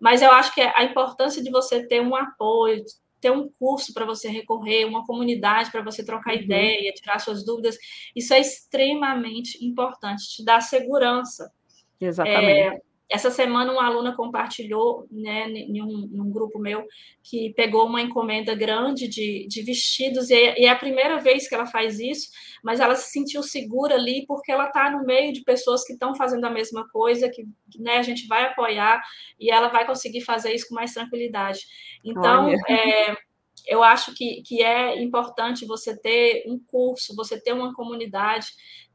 Mas eu acho que a importância de você ter um apoio, ter um curso para você recorrer, uma comunidade para você trocar uhum. ideia, tirar suas dúvidas, isso é extremamente importante, te dá segurança. Exatamente. É, essa semana, uma aluna compartilhou né, em um, num grupo meu que pegou uma encomenda grande de, de vestidos, e é, e é, a primeira vez que ela faz isso, mas ela se sentiu segura ali porque ela está no meio de pessoas que estão fazendo a mesma coisa, que né, a gente vai apoiar e ela vai conseguir fazer isso com mais tranquilidade. Então, é, eu acho que, que é importante você ter um curso, você ter uma comunidade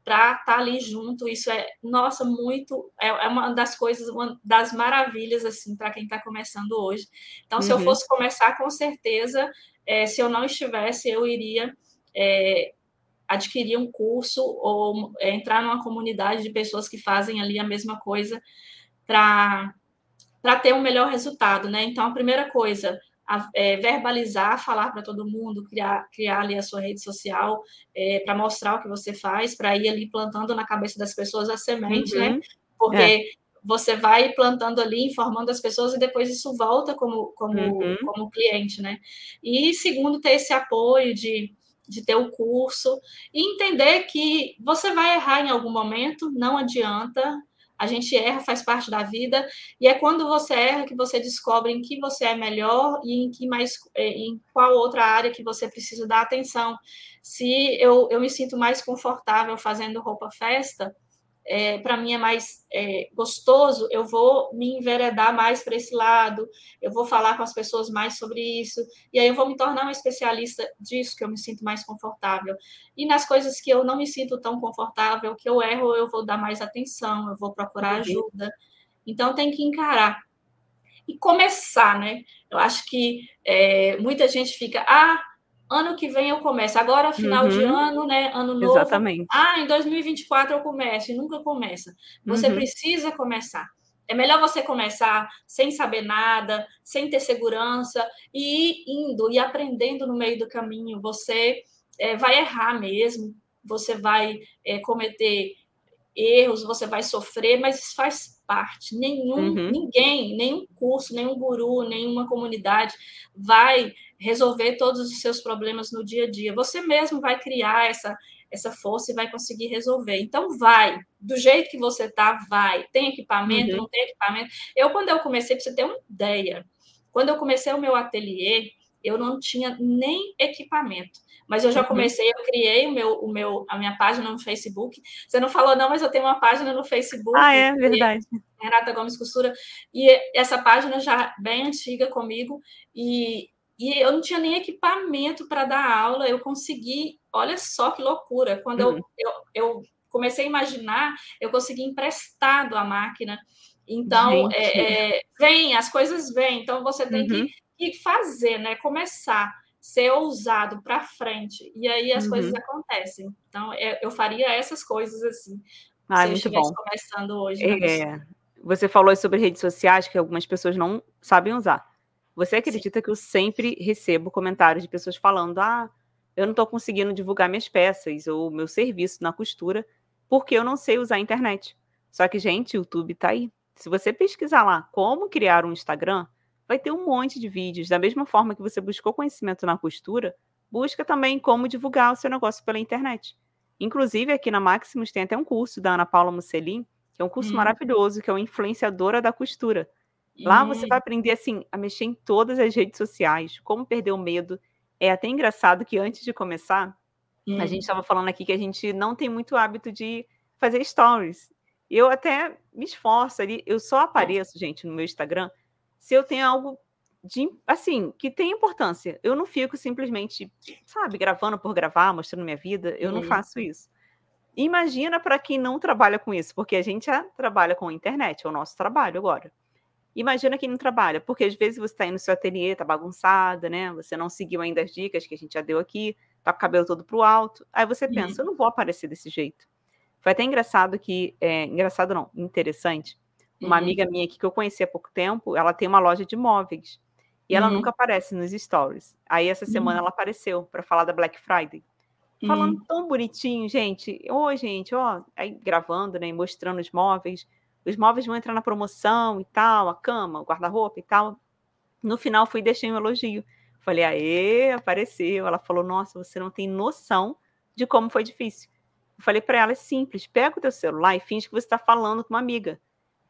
para estar tá ali junto. Isso é, nossa, muito. É, é, uma das coisas, uma das maravilhas, assim, para quem está começando hoje. Então, se eu uhum. fosse começar, com certeza, é, se eu não estivesse, eu iria. É, adquirir um curso ou é, entrar numa comunidade de pessoas que fazem ali a mesma coisa para ter um melhor resultado, né? Então, a primeira coisa, a, é, verbalizar, falar para todo mundo, criar, criar ali a sua rede social é, para mostrar o que você faz, para ir ali plantando na cabeça das pessoas a semente, né? uhum. né? Porque é. você vai plantando ali, informando as pessoas e depois isso volta como, como, uhum. como cliente, né? E segundo, ter esse apoio de de ter o curso e entender que você vai errar em algum momento, não adianta, a gente erra, faz parte da vida, e é quando você erra que você descobre em que você é melhor e em que mais é, em qual outra área que você precisa dar atenção. Se eu, eu me sinto mais confortável fazendo roupa festa, é, para mim é mais é, gostoso, eu vou me enveredar mais para esse lado, eu vou falar com as pessoas mais sobre isso, e aí eu vou me tornar uma especialista disso, que eu me sinto mais confortável. E nas coisas que eu não me sinto tão confortável, que eu erro, eu vou dar mais atenção, eu vou procurar ajuda. Então tem que encarar. E começar, né? Eu acho que é, muita gente fica, ah, ano que vem eu começo. Agora, final uhum. de ano, né? Ano novo. Exatamente. Ah, em 2024 eu começo, e nunca começa. Você uhum. precisa começar. É melhor você começar sem saber nada, sem ter segurança, e ir indo e aprendendo no meio do caminho. Você é, vai errar mesmo, você vai é, cometer erros, você vai sofrer, mas isso faz parte. Nenhum, uhum. ninguém, nenhum curso, nenhum guru, nenhuma comunidade vai resolver todos os seus problemas no dia a dia. Você mesmo vai criar essa essa força e vai conseguir resolver. Então, vai. Do jeito que você está, vai. Tem equipamento, uhum. não tem equipamento. Eu, quando eu comecei, para você ter uma ideia, quando eu comecei o meu ateliê, eu não tinha nem equipamento. Mas eu já uhum. comecei, eu criei o meu, o meu, a minha página no Facebook. Você não falou, não, mas eu tenho uma página no Facebook. Ah, é verdade. Renata Gomes Costura. E essa página já bem antiga comigo. E, e eu não tinha nem equipamento para dar aula. Eu consegui, olha só que loucura. Quando uhum. eu, eu, eu comecei a imaginar, eu consegui emprestado a máquina. Então, é, é, vem, as coisas vêm. Então, você tem uhum. que, que fazer, né? Começar ser ousado para frente e aí as uhum. coisas acontecem. Então eu, eu, faria essas coisas assim. Ah, se muito bom. começando hoje. É, você falou sobre redes sociais que algumas pessoas não sabem usar. Você acredita Sim. que eu sempre recebo comentários de pessoas falando: "Ah, eu não estou conseguindo divulgar minhas peças ou meu serviço na costura porque eu não sei usar a internet". Só que gente, o YouTube está aí. Se você pesquisar lá como criar um Instagram, vai ter um monte de vídeos. Da mesma forma que você buscou conhecimento na costura, busca também como divulgar o seu negócio pela internet. Inclusive, aqui na Maximus tem até um curso da Ana Paula Musselin, que é um curso hum. maravilhoso, que é o Influenciadora da Costura. Lá você vai aprender assim a mexer em todas as redes sociais, como perder o medo. É até engraçado que antes de começar, hum. a gente estava falando aqui que a gente não tem muito hábito de fazer stories. Eu até me esforço ali, eu só apareço, gente, no meu Instagram se eu tenho algo de, assim, que tem importância. Eu não fico simplesmente, sabe, gravando por gravar, mostrando minha vida. Eu não faço isso. Imagina para quem não trabalha com isso, porque a gente já trabalha com a internet, é o nosso trabalho agora. Imagina quem não trabalha, porque às vezes você está aí no seu ateliê, tá bagunçada, né? Você não seguiu ainda as dicas que a gente já deu aqui, tá com o cabelo todo pro alto. Aí você pensa, uhum. eu não vou aparecer desse jeito. Foi até engraçado que, é, engraçado não, interessante, uma uhum. amiga minha aqui que eu conheci há pouco tempo, ela tem uma loja de móveis. E ela uhum. nunca aparece nos stories. Aí essa semana uhum. ela apareceu para falar da Black Friday. Falando uhum. tão bonitinho, gente. Oi, gente, ó, aí gravando, né, mostrando os móveis. Os móveis vão entrar na promoção e tal, a cama, o guarda-roupa e tal. No final fui e deixei um elogio. Falei, aê, apareceu. Ela falou, nossa, você não tem noção de como foi difícil. Eu falei para ela, é simples, pega o teu celular e finge que você está falando com uma amiga.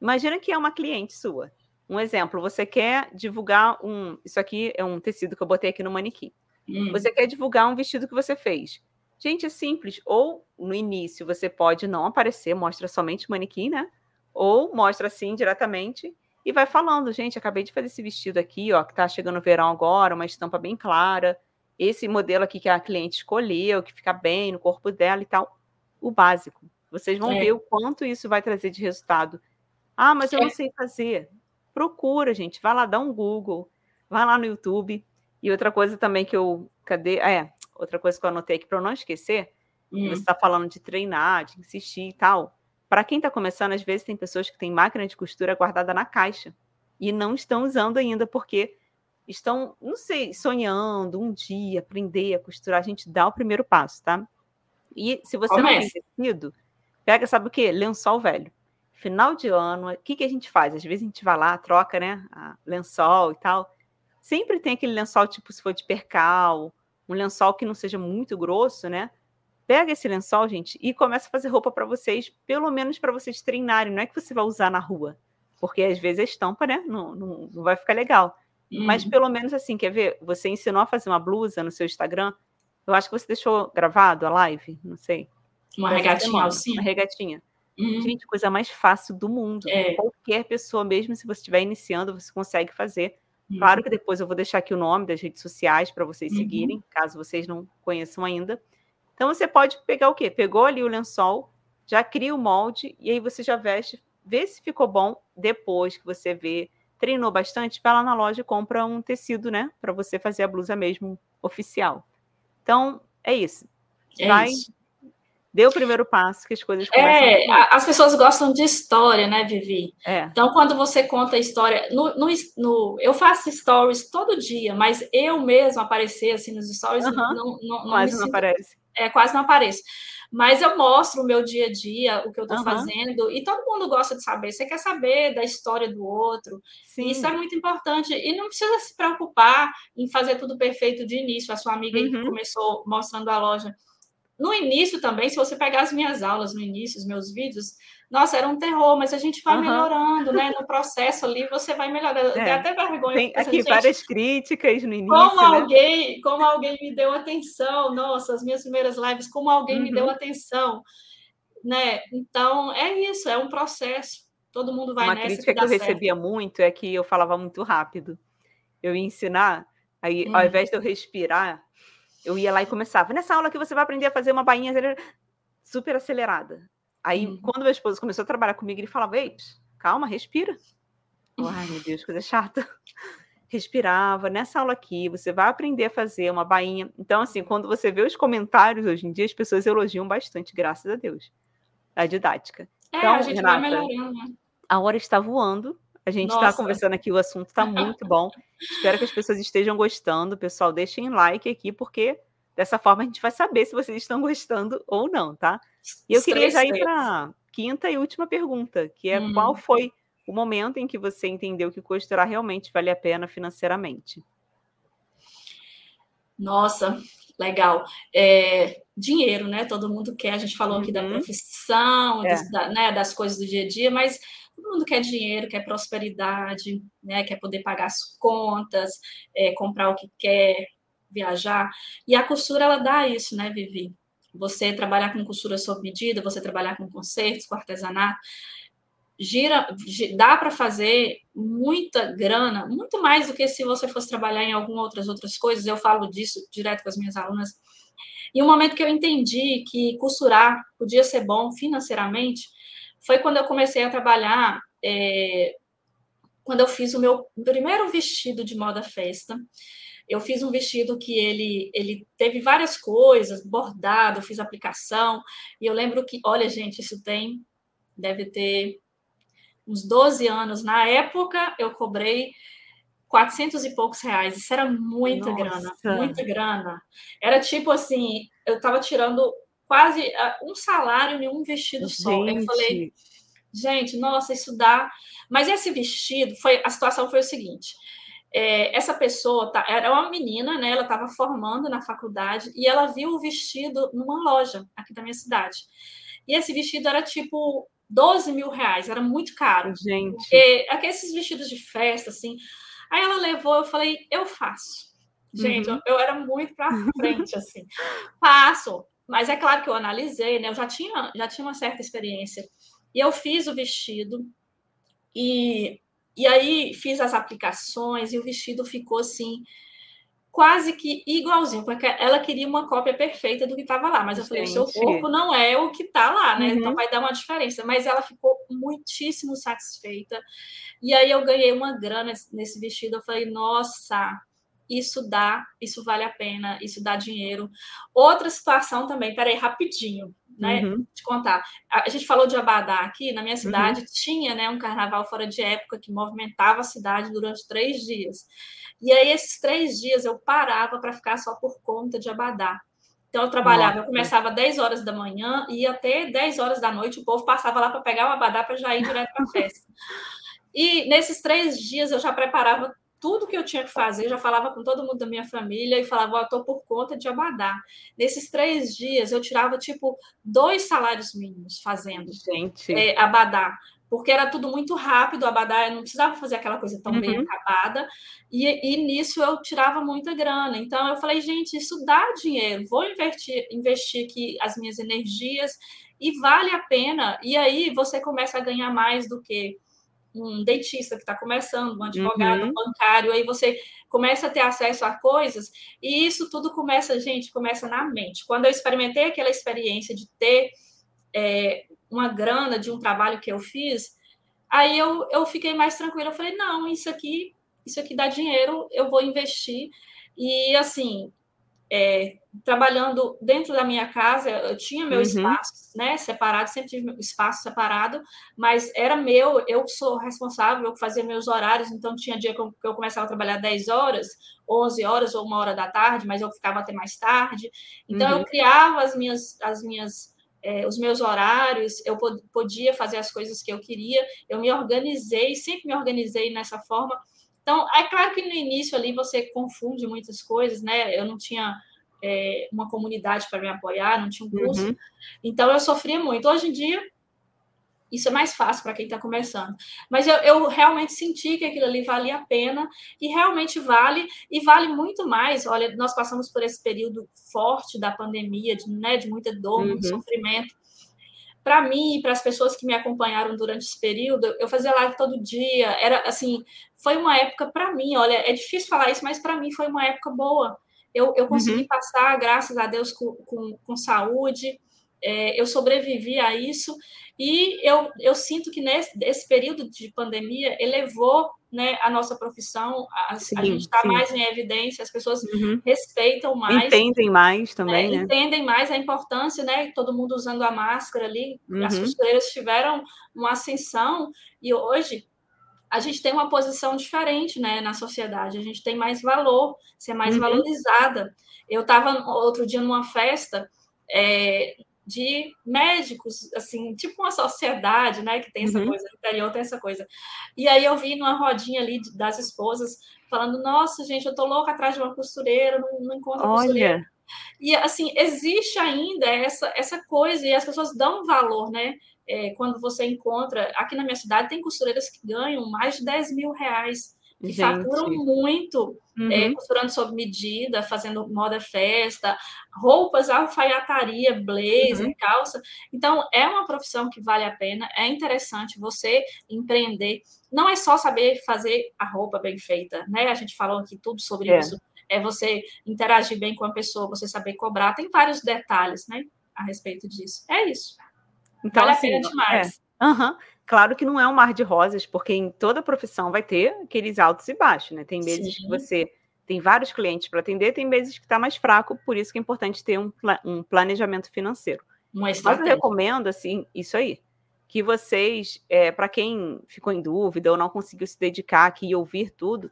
Imagina que é uma cliente sua. Um exemplo, você quer divulgar um. Isso aqui é um tecido que eu botei aqui no manequim. Hum. Você quer divulgar um vestido que você fez. Gente, é simples. Ou no início você pode não aparecer, mostra somente o manequim, né? Ou mostra assim diretamente e vai falando, gente, acabei de fazer esse vestido aqui, ó, que tá chegando o verão agora, uma estampa bem clara. Esse modelo aqui que a cliente escolheu, que fica bem no corpo dela e tal. O básico. Vocês vão é. ver o quanto isso vai trazer de resultado ah, mas eu não é. sei fazer. Procura, gente. Vai lá, dá um Google. Vai lá no YouTube. E outra coisa também que eu. Cadê? É, outra coisa que eu anotei aqui para eu não esquecer. Hum. Você está falando de treinar, de insistir e tal. Para quem está começando, às vezes tem pessoas que têm máquina de costura guardada na caixa e não estão usando ainda porque estão, não sei, sonhando um dia aprender a costurar. A gente dá o primeiro passo, tá? E se você Comece. não tem tecido, pega, sabe o quê? Lençol velho final de ano, o que, que a gente faz? Às vezes a gente vai lá, troca, né, lençol e tal. Sempre tem aquele lençol, tipo, se for de percal, um lençol que não seja muito grosso, né? Pega esse lençol, gente, e começa a fazer roupa para vocês, pelo menos para vocês treinarem. Não é que você vai usar na rua, porque às vezes a estampa, né, não, não, não vai ficar legal. Uhum. Mas pelo menos assim, quer ver? Você ensinou a fazer uma blusa no seu Instagram. Eu acho que você deixou gravado a live, não sei. Uma regatinha, Uma regatinha. Uhum. Gente, coisa mais fácil do mundo. É. Qualquer pessoa, mesmo se você estiver iniciando, você consegue fazer. Uhum. Claro que depois eu vou deixar aqui o nome das redes sociais para vocês uhum. seguirem, caso vocês não conheçam ainda. Então você pode pegar o quê? Pegou ali o lençol, já cria o molde e aí você já veste, vê se ficou bom. Depois que você vê, treinou bastante, vai lá na loja e compra um tecido, né? Para você fazer a blusa mesmo oficial. Então, é isso. É vai, isso dê o primeiro passo que as coisas É, as pessoas gostam de história, né, Vivi? É. Então, quando você conta a história, no, no, no, eu faço stories todo dia, mas eu mesmo aparecer assim nos stories uhum. não, não, não, Quase não aparece. é, quase não apareço. Mas eu mostro o meu dia a dia, o que eu estou uhum. fazendo, e todo mundo gosta de saber. Você quer saber da história do outro. Sim. Isso é muito importante. E não precisa se preocupar em fazer tudo perfeito de início. A sua amiga uhum. começou mostrando a loja. No início também, se você pegar as minhas aulas no início, os meus vídeos, nossa, era um terror, mas a gente vai uhum. melhorando, né? No processo ali, você vai melhorando. É. Tem até vergonha. Tem aqui gente, várias críticas no início. Como né? alguém, como alguém me deu atenção, nossa, as minhas primeiras lives, como alguém uhum. me deu uhum. atenção, né? Então, é isso, é um processo. Todo mundo vai Uma nessa. Uma crítica que, que eu certo. recebia muito é que eu falava muito rápido. Eu ia ensinar, aí ao uhum. invés de eu respirar, eu ia lá e começava. Nessa aula que você vai aprender a fazer uma bainha super acelerada. Aí, uhum. quando meu esposo começou a trabalhar comigo, ele falava: Ei, calma, respira. Ai, meu Deus, coisa chata. Respirava. Nessa aula aqui, você vai aprender a fazer uma bainha. Então, assim, quando você vê os comentários hoje em dia, as pessoas elogiam bastante, graças a Deus, a didática. É, então, a gente Renata, vai melhorando, né? A hora está voando. A gente está conversando aqui, o assunto está muito bom. Espero que as pessoas estejam gostando. Pessoal, deixem like aqui, porque dessa forma a gente vai saber se vocês estão gostando ou não, tá? E eu queria já ir para a quinta e última pergunta, que é hum. qual foi o momento em que você entendeu que costurar realmente vale a pena financeiramente? Nossa, legal. É, dinheiro, né? Todo mundo quer. A gente falou uhum. aqui da uhum. profissão, é. dos, da, né, das coisas do dia a dia, mas todo mundo quer dinheiro, quer prosperidade, né? Quer poder pagar as contas, é, comprar o que quer, viajar. E a costura ela dá isso, né, Vivi? você trabalhar com costura sob medida, você trabalhar com concertos, com artesanato, gira, dá para fazer muita grana, muito mais do que se você fosse trabalhar em algumas outras outras coisas. Eu falo disso direto com as minhas alunas. E o momento que eu entendi que costurar podia ser bom financeiramente foi quando eu comecei a trabalhar, é, quando eu fiz o meu primeiro vestido de moda festa. Eu fiz um vestido que ele, ele teve várias coisas, bordado, fiz aplicação, e eu lembro que, olha, gente, isso tem, deve ter uns 12 anos. Na época, eu cobrei 400 e poucos reais. Isso era muita Nossa. grana, muita grana. Era tipo assim, eu estava tirando quase ah, um salário em um vestido gente. só. Eu falei, gente, nossa, isso dá. Mas esse vestido foi a situação foi o seguinte: é, essa pessoa tá, era uma menina, né? Ela estava formando na faculdade e ela viu o vestido numa loja aqui da minha cidade. E esse vestido era tipo 12 mil reais, era muito caro. Gente. Porque aqueles vestidos de festa, assim. Aí ela levou, eu falei, eu faço. Gente, uhum. eu, eu, era muito para frente, assim. Faço. Mas é claro que eu analisei, né? Eu já tinha, já tinha uma certa experiência. E eu fiz o vestido. E e aí fiz as aplicações e o vestido ficou assim, quase que igualzinho, porque ela queria uma cópia perfeita do que estava lá, mas eu falei, o seu corpo não é o que está lá, né? Então uhum. Então vai dar uma diferença. Mas ela ficou muitíssimo satisfeita. E aí eu ganhei uma grana nesse vestido. Eu falei, nossa, isso dá, isso vale a pena, isso dá dinheiro. Outra situação também, peraí, rapidinho né? Uhum. Te contar. A, gente falou de Abadá aqui, na minha uhum. cidade uhum. tinha né, um carnaval fora de época que movimentava a cidade durante três dias. E aí, esses três dias eu parava para ficar só por conta de Abadá. Então, eu trabalhava, Nossa. eu começava às 10 horas da manhã e até 10 horas da noite o povo passava lá para pegar o Abadá para já ir direto para a festa. E nesses três dias eu já preparava tudo que eu tinha que fazer, já falava com todo mundo da minha família e falava, ó, oh, tô por conta de Abadá. Nesses três dias, eu tirava, tipo, dois salários mínimos fazendo Gente. É, Abadá, porque era tudo muito rápido, Abadá, eu não precisava fazer aquela coisa tão uhum. bem acabada, e, e nisso eu tirava muita grana. Então, eu falei, gente, isso dá dinheiro, vou investir, investir aqui as minhas energias, e vale a pena, e aí você começa a ganhar mais do que um dentista que está começando, um advogado, uhum. um bancário, aí você começa a ter acesso a coisas, e isso tudo começa, gente, começa na mente. Quando eu experimentei aquela experiência de ter é, uma grana de um trabalho que eu fiz, aí eu, eu fiquei mais tranquila. Eu falei, não, isso aqui, isso aqui dá dinheiro, eu vou investir. E assim, é, trabalhando dentro da minha casa, eu tinha meu uhum. espaço, né, separado, sempre tive espaço separado, mas era meu, eu sou responsável, eu fazia meus horários, então tinha dia que eu, que eu começava a trabalhar 10 horas, 11 horas ou uma hora da tarde, mas eu ficava até mais tarde. Então uhum. eu criava as minhas as minhas é, os meus horários, eu podia fazer as coisas que eu queria, eu me organizei, sempre me organizei nessa forma, então, é claro que no início ali você confunde muitas coisas, né? Eu não tinha é, uma comunidade para me apoiar, não tinha um curso. Uhum. Então, eu sofria muito. Hoje em dia, isso é mais fácil para quem está começando. Mas eu, eu, realmente senti que aquilo ali valia a pena e realmente vale, e vale muito mais. Olha, nós passamos por esse período forte da pandemia, de, né, de muita dor, uhum. muito sofrimento para mim e para as pessoas que me acompanharam durante esse período, eu fazia live todo dia. Era assim, foi uma época para mim. Olha, é difícil falar isso, mas para mim foi uma época boa. Eu, eu consegui uhum. passar, graças a Deus, com, com, com saúde. É, eu sobrevivi a isso e eu, eu sinto que nesse esse período de pandemia elevou né, a nossa profissão, a, sim, a gente está mais em evidência, as pessoas uhum. respeitam mais. Entendem mais também, né, né? Entendem mais a importância, né? Todo mundo usando a máscara ali, uhum. as costureiras tiveram uma ascensão, e hoje a gente tem uma posição diferente né, na sociedade, a gente tem mais valor, ser mais uhum. valorizada. Eu estava outro dia numa festa, é, de médicos, assim, tipo uma sociedade, né, que tem essa uhum. coisa, no interior tem essa coisa. E aí eu vi numa rodinha ali das esposas falando, nossa, gente, eu tô louca atrás de uma costureira, não, não encontro Olha. costureira. E assim, existe ainda essa, essa coisa, e as pessoas dão valor, né? É, quando você encontra, aqui na minha cidade tem costureiras que ganham mais de 10 mil reais que Gente. faturam muito é, uhum. é, costurando sob medida, fazendo moda festa, roupas, alfaiataria, blazer, uhum. calça. Então, é uma profissão que vale a pena, é interessante você empreender. Não é só saber fazer a roupa bem feita, né? A gente falou aqui tudo sobre é. isso. É você interagir bem com a pessoa, você saber cobrar. Tem vários detalhes, né? A respeito disso. É isso. Então, vale assim, a pena demais. É. Uhum. Claro que não é um mar de rosas, porque em toda profissão vai ter aqueles altos e baixos, né? Tem meses Sim. que você tem vários clientes para atender, tem meses que está mais fraco, por isso que é importante ter um, um planejamento financeiro. Mas eu recomendo, assim, isso aí, que vocês, é, para quem ficou em dúvida ou não conseguiu se dedicar aqui e ouvir tudo,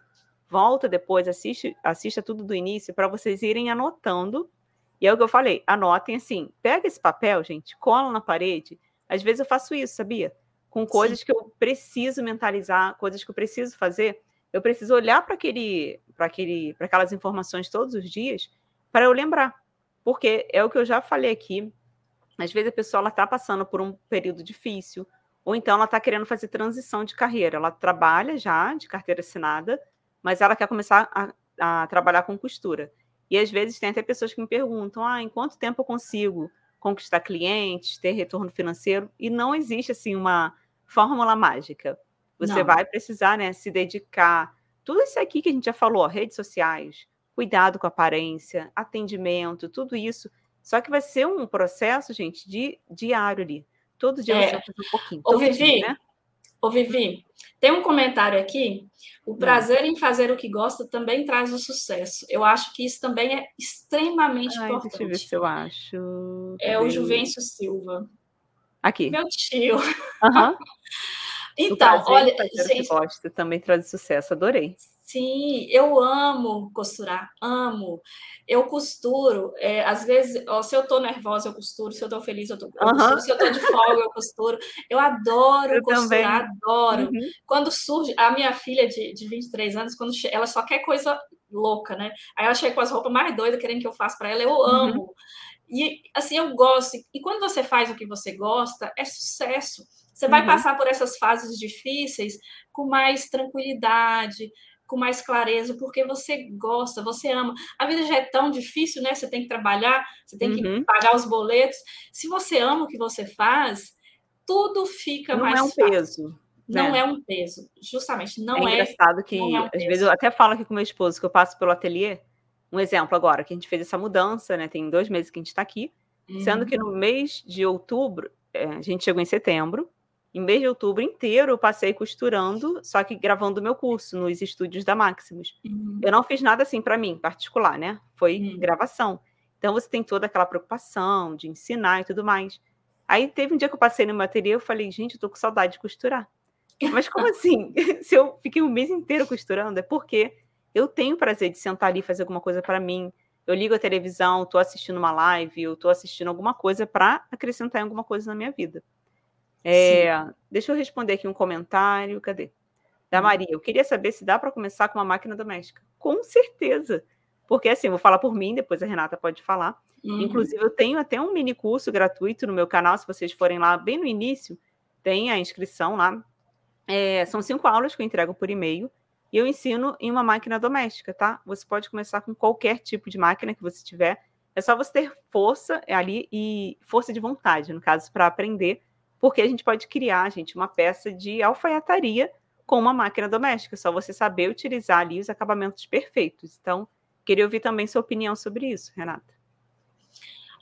volta depois, assiste, assista tudo do início para vocês irem anotando. E é o que eu falei, anotem assim, pega esse papel, gente, cola na parede. Às vezes eu faço isso, sabia? com coisas Sim. que eu preciso mentalizar, coisas que eu preciso fazer. Eu preciso olhar para aquele, para aquele, para aquelas informações todos os dias para eu lembrar, porque é o que eu já falei aqui. Às vezes a pessoa está passando por um período difícil, ou então ela está querendo fazer transição de carreira. Ela trabalha já de carteira assinada, mas ela quer começar a, a trabalhar com costura. E às vezes tem até pessoas que me perguntam: ah, em quanto tempo eu consigo conquistar clientes, ter retorno financeiro? E não existe assim uma fórmula mágica. Você Não. vai precisar né, se dedicar. Tudo isso aqui que a gente já falou, redes sociais, cuidado com a aparência, atendimento, tudo isso. Só que vai ser um processo, gente, de diário ali. Todo dia é. você vai fazer um pouquinho. Ô, Vivi, dia, né? Ô, Vivi, tem um comentário aqui. O hum. prazer em fazer o que gosta também traz o sucesso. Eu acho que isso também é extremamente Ai, importante. Deixa eu ver se eu acho. É o Juvencio Silva. Aqui. Meu tio. Uhum. então, olha, gente, gosto também traz sucesso, adorei. Sim, eu amo costurar, amo. Eu costuro, é, às vezes, ó, se eu estou nervosa, eu costuro, se eu estou feliz, eu, tô, eu uhum. costuro, se eu estou de folga, eu costuro. Eu adoro eu costurar, também. adoro. Uhum. Quando surge, a minha filha de, de 23 anos, quando ela só quer coisa louca, né? Aí ela chega com as roupas mais doidas, querendo que eu faça para ela, eu uhum. amo. Uhum. E assim, eu gosto. E quando você faz o que você gosta, é sucesso. Você vai uhum. passar por essas fases difíceis com mais tranquilidade, com mais clareza, porque você gosta, você ama. A vida já é tão difícil, né? Você tem que trabalhar, você tem uhum. que pagar os boletos. Se você ama o que você faz, tudo fica não mais é um fácil. peso. Não né? é um peso, justamente, não é. É engraçado que, é um às vezes, eu até falo aqui com meu esposo que eu passo pelo ateliê, um exemplo agora, que a gente fez essa mudança, né? Tem dois meses que a gente está aqui, uhum. sendo que no mês de outubro, é, a gente chegou em setembro, em mês de outubro inteiro, eu passei costurando, só que gravando o meu curso nos estúdios da Maximus. Uhum. Eu não fiz nada assim para mim, particular, né? Foi uhum. gravação. Então você tem toda aquela preocupação de ensinar e tudo mais. Aí teve um dia que eu passei no meu ateliê, eu falei, gente, eu tô com saudade de costurar. Mas como assim? Se eu fiquei um mês inteiro costurando, é porque eu tenho prazer de sentar ali e fazer alguma coisa para mim. Eu ligo a televisão, estou assistindo uma live, eu estou assistindo alguma coisa para acrescentar alguma coisa na minha vida. É, deixa eu responder aqui um comentário. Cadê? Da hum. Maria. Eu queria saber se dá para começar com uma máquina doméstica. Com certeza. Porque assim, vou falar por mim, depois a Renata pode falar. Uhum. Inclusive, eu tenho até um mini curso gratuito no meu canal. Se vocês forem lá bem no início, tem a inscrição lá. É, são cinco aulas que eu entrego por e-mail. E eu ensino em uma máquina doméstica, tá? Você pode começar com qualquer tipo de máquina que você tiver. É só você ter força ali e força de vontade, no caso, para aprender, porque a gente pode criar, gente, uma peça de alfaiataria com uma máquina doméstica. É só você saber utilizar ali os acabamentos perfeitos. Então, queria ouvir também sua opinião sobre isso, Renata.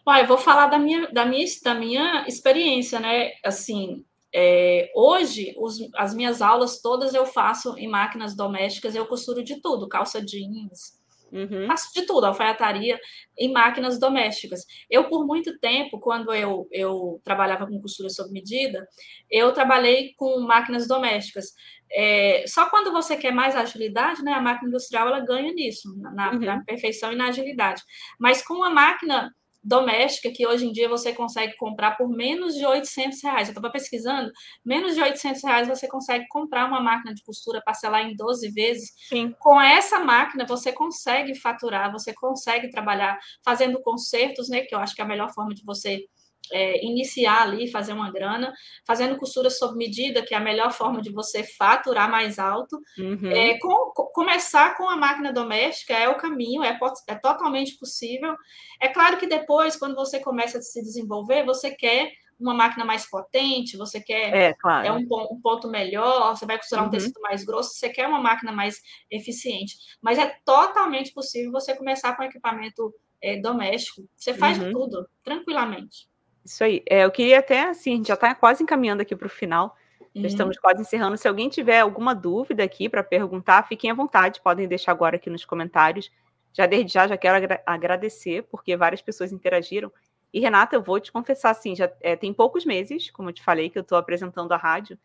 Eu vou falar da minha, da minha, da minha experiência, né? Assim, é, hoje, os, as minhas aulas todas eu faço em máquinas domésticas, eu costuro de tudo, calça jeans, uhum. faço de tudo, alfaiataria em máquinas domésticas. Eu, por muito tempo, quando eu, eu trabalhava com costura sob medida, eu trabalhei com máquinas domésticas. É, só quando você quer mais agilidade, né, a máquina industrial ela ganha nisso, na, uhum. na perfeição e na agilidade. Mas com a máquina doméstica que hoje em dia você consegue comprar por menos de 800 reais. Eu estava pesquisando, menos de 800 reais você consegue comprar uma máquina de costura, parcelar em 12 vezes. Sim. Com essa máquina você consegue faturar, você consegue trabalhar fazendo consertos, né? Que eu acho que é a melhor forma de você é, iniciar ali, fazer uma grana, fazendo costura sob medida, que é a melhor forma de você faturar mais alto. Uhum. É, com, com, começar com a máquina doméstica é o caminho, é, é totalmente possível. É claro que depois, quando você começa a se desenvolver, você quer uma máquina mais potente, você quer é, claro. é um, um, ponto melhor, você vai costurar uhum. um tecido mais grosso, você quer uma máquina mais eficiente. Mas é totalmente possível você começar com equipamento é, doméstico. Você faz uhum. tudo, tranquilamente. Isso aí. É, eu queria até, assim, a gente já está quase encaminhando aqui para o final. Uhum. estamos quase encerrando. Se alguém tiver alguma dúvida aqui para perguntar, fiquem à vontade, podem deixar agora aqui nos comentários. Já desde já, já quero agra agradecer, porque várias pessoas interagiram. E, Renata, eu vou te confessar, assim, já é, tem poucos meses, como eu te falei, que eu estou apresentando a rádio.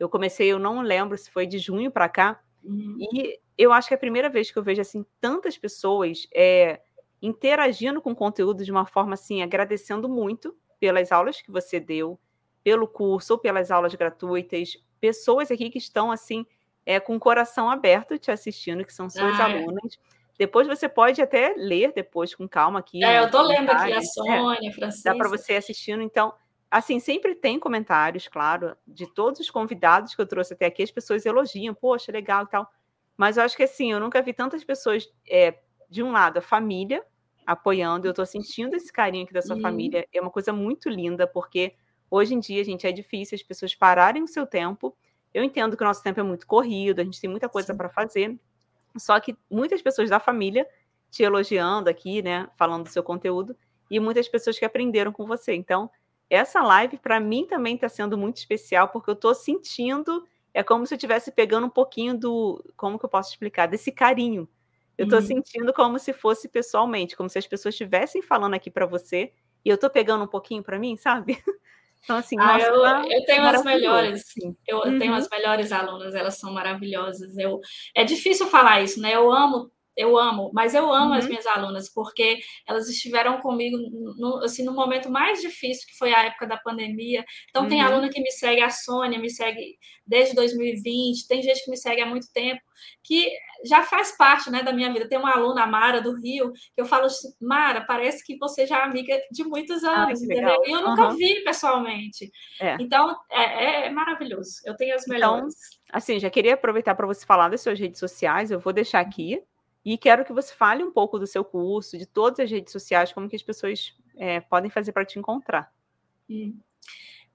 Eu comecei, eu não lembro se foi de junho para cá, uhum. e eu acho que é a primeira vez que eu vejo, assim, tantas pessoas é, interagindo com o conteúdo de uma forma, assim, agradecendo muito pelas aulas que você deu, pelo curso ou pelas aulas gratuitas, pessoas aqui que estão assim é, com o coração aberto te assistindo, que são suas ah, alunas. Depois você pode até ler depois com calma aqui. É, eu estou lendo aqui a é, Sônia, é, Francisca. Dá para você assistindo. Então, assim, sempre tem comentários, claro, de todos os convidados que eu trouxe até aqui, as pessoas elogiam, poxa, legal e tal. Mas eu acho que assim, eu nunca vi tantas pessoas, é, de um lado, a família, apoiando. Eu estou sentindo esse carinho aqui da sua uhum. família. É uma coisa muito linda, porque hoje em dia, gente, é difícil as pessoas pararem o seu tempo. Eu entendo que o nosso tempo é muito corrido, a gente tem muita coisa para fazer. Só que muitas pessoas da família te elogiando aqui, né, falando do seu conteúdo, e muitas pessoas que aprenderam com você. Então, essa live para mim também está sendo muito especial, porque eu estou sentindo, é como se eu estivesse pegando um pouquinho do, como que eu posso explicar, desse carinho eu estou uhum. sentindo como se fosse pessoalmente, como se as pessoas estivessem falando aqui para você e eu estou pegando um pouquinho para mim, sabe? Então, assim, ah, nossa, eu, tá eu tenho as melhores, assim. eu, uhum. tenho as melhores alunas, elas são maravilhosas. Eu, é difícil falar isso, né? Eu amo eu amo, mas eu amo uhum. as minhas alunas porque elas estiveram comigo no, assim, no momento mais difícil, que foi a época da pandemia. Então, uhum. tem aluna que me segue, a Sônia me segue desde 2020, tem gente que me segue há muito tempo, que já faz parte né, da minha vida. Tem uma aluna, a Mara, do Rio, que eu falo assim, Mara, parece que você já é amiga de muitos anos, entendeu? E eu nunca uhum. vi pessoalmente. É. Então, é, é, maravilhoso. Eu tenho as então, melhores. Então, assim, já queria aproveitar para você falar das suas redes sociais, eu vou deixar aqui e quero que você fale um pouco do seu curso, de todas as redes sociais, como que as pessoas é, podem fazer para te encontrar. Hum.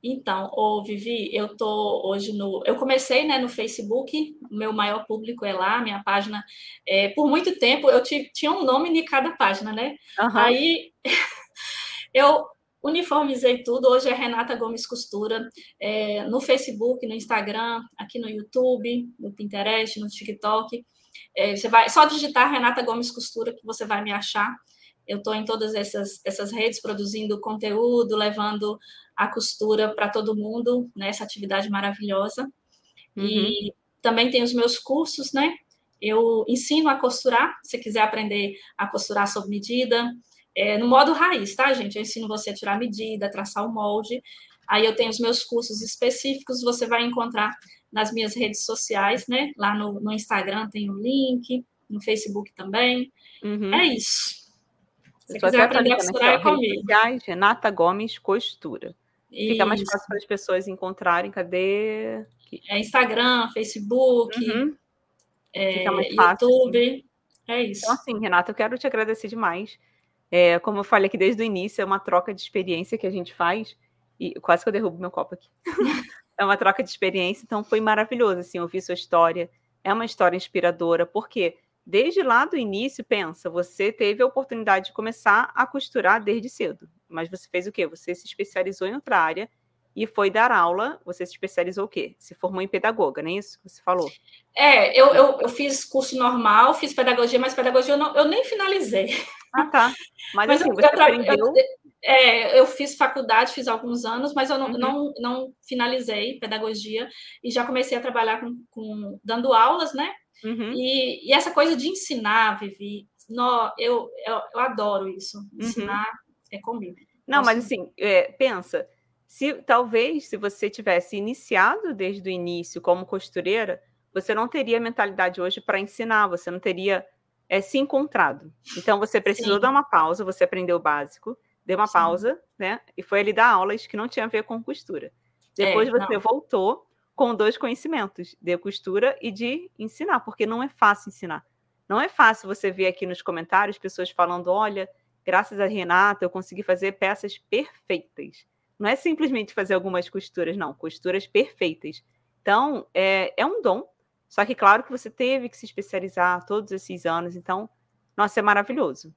Então, ô Vivi, eu tô hoje no. Eu comecei né, no Facebook, o meu maior público é lá, minha página. É, por muito tempo eu tinha um nome em cada página, né? Uhum. Aí eu uniformizei tudo. Hoje é Renata Gomes Costura, é, no Facebook, no Instagram, aqui no YouTube, no Pinterest, no TikTok. É, você vai só digitar Renata Gomes Costura que você vai me achar. Eu estou em todas essas, essas redes produzindo conteúdo, levando a costura para todo mundo, né, essa atividade maravilhosa. Uhum. E também tem os meus cursos, né? Eu ensino a costurar, se quiser aprender a costurar sob medida, é, no modo raiz, tá, gente? Eu ensino você a tirar medida, traçar o molde. Aí eu tenho os meus cursos específicos, você vai encontrar nas minhas redes sociais, né? Lá no, no Instagram tem o um link, no Facebook também. Uhum. É isso. Se você quiser aprender a costurar, é comigo. Sociais, Renata Gomes Costura. Isso. Fica mais fácil para as pessoas encontrarem. Cadê? É Instagram, Facebook, uhum. é, YouTube. É isso. Então, assim, Renata, eu quero te agradecer demais. É, como eu falei aqui desde o início, é uma troca de experiência que a gente faz. E quase que eu derrubo meu copo aqui. é uma troca de experiência, então foi maravilhoso assim, ouvir sua história. É uma história inspiradora, porque desde lá do início, pensa, você teve a oportunidade de começar a costurar desde cedo. Mas você fez o quê? Você se especializou em outra área e foi dar aula. Você se especializou o quê? Se formou em pedagoga, não é isso que você falou? É, eu, eu, eu fiz curso normal, fiz pedagogia, mas pedagogia eu, não, eu nem finalizei. Ah, tá. Mas, mas assim, eu, você aprendeu... Eu, é, eu fiz faculdade, fiz alguns anos, mas eu não, uhum. não, não finalizei pedagogia e já comecei a trabalhar com, com dando aulas, né? Uhum. E, e, essa coisa de ensinar, Vivi, no, eu, eu, eu adoro isso. Uhum. Ensinar uhum. é comigo. Não, mas assim, é, pensa, se talvez se você tivesse iniciado desde o início como costureira, você não teria mentalidade hoje para ensinar, você não teria é, se encontrado. Então você precisou Sim. dar uma pausa, você aprendeu o básico, deu uma Sim. pausa, né? E foi ali dar aulas que não tinha a ver com costura. Depois é, você não. voltou com dois conhecimentos, de costura e de ensinar, porque não é fácil ensinar. Não é fácil você ver aqui nos comentários pessoas falando: olha, graças a Renata eu consegui fazer peças perfeitas. Não é simplesmente fazer algumas costuras, não, costuras perfeitas. Então, é, é um dom, só que claro que você teve que se especializar todos esses anos, então, nossa, é maravilhoso.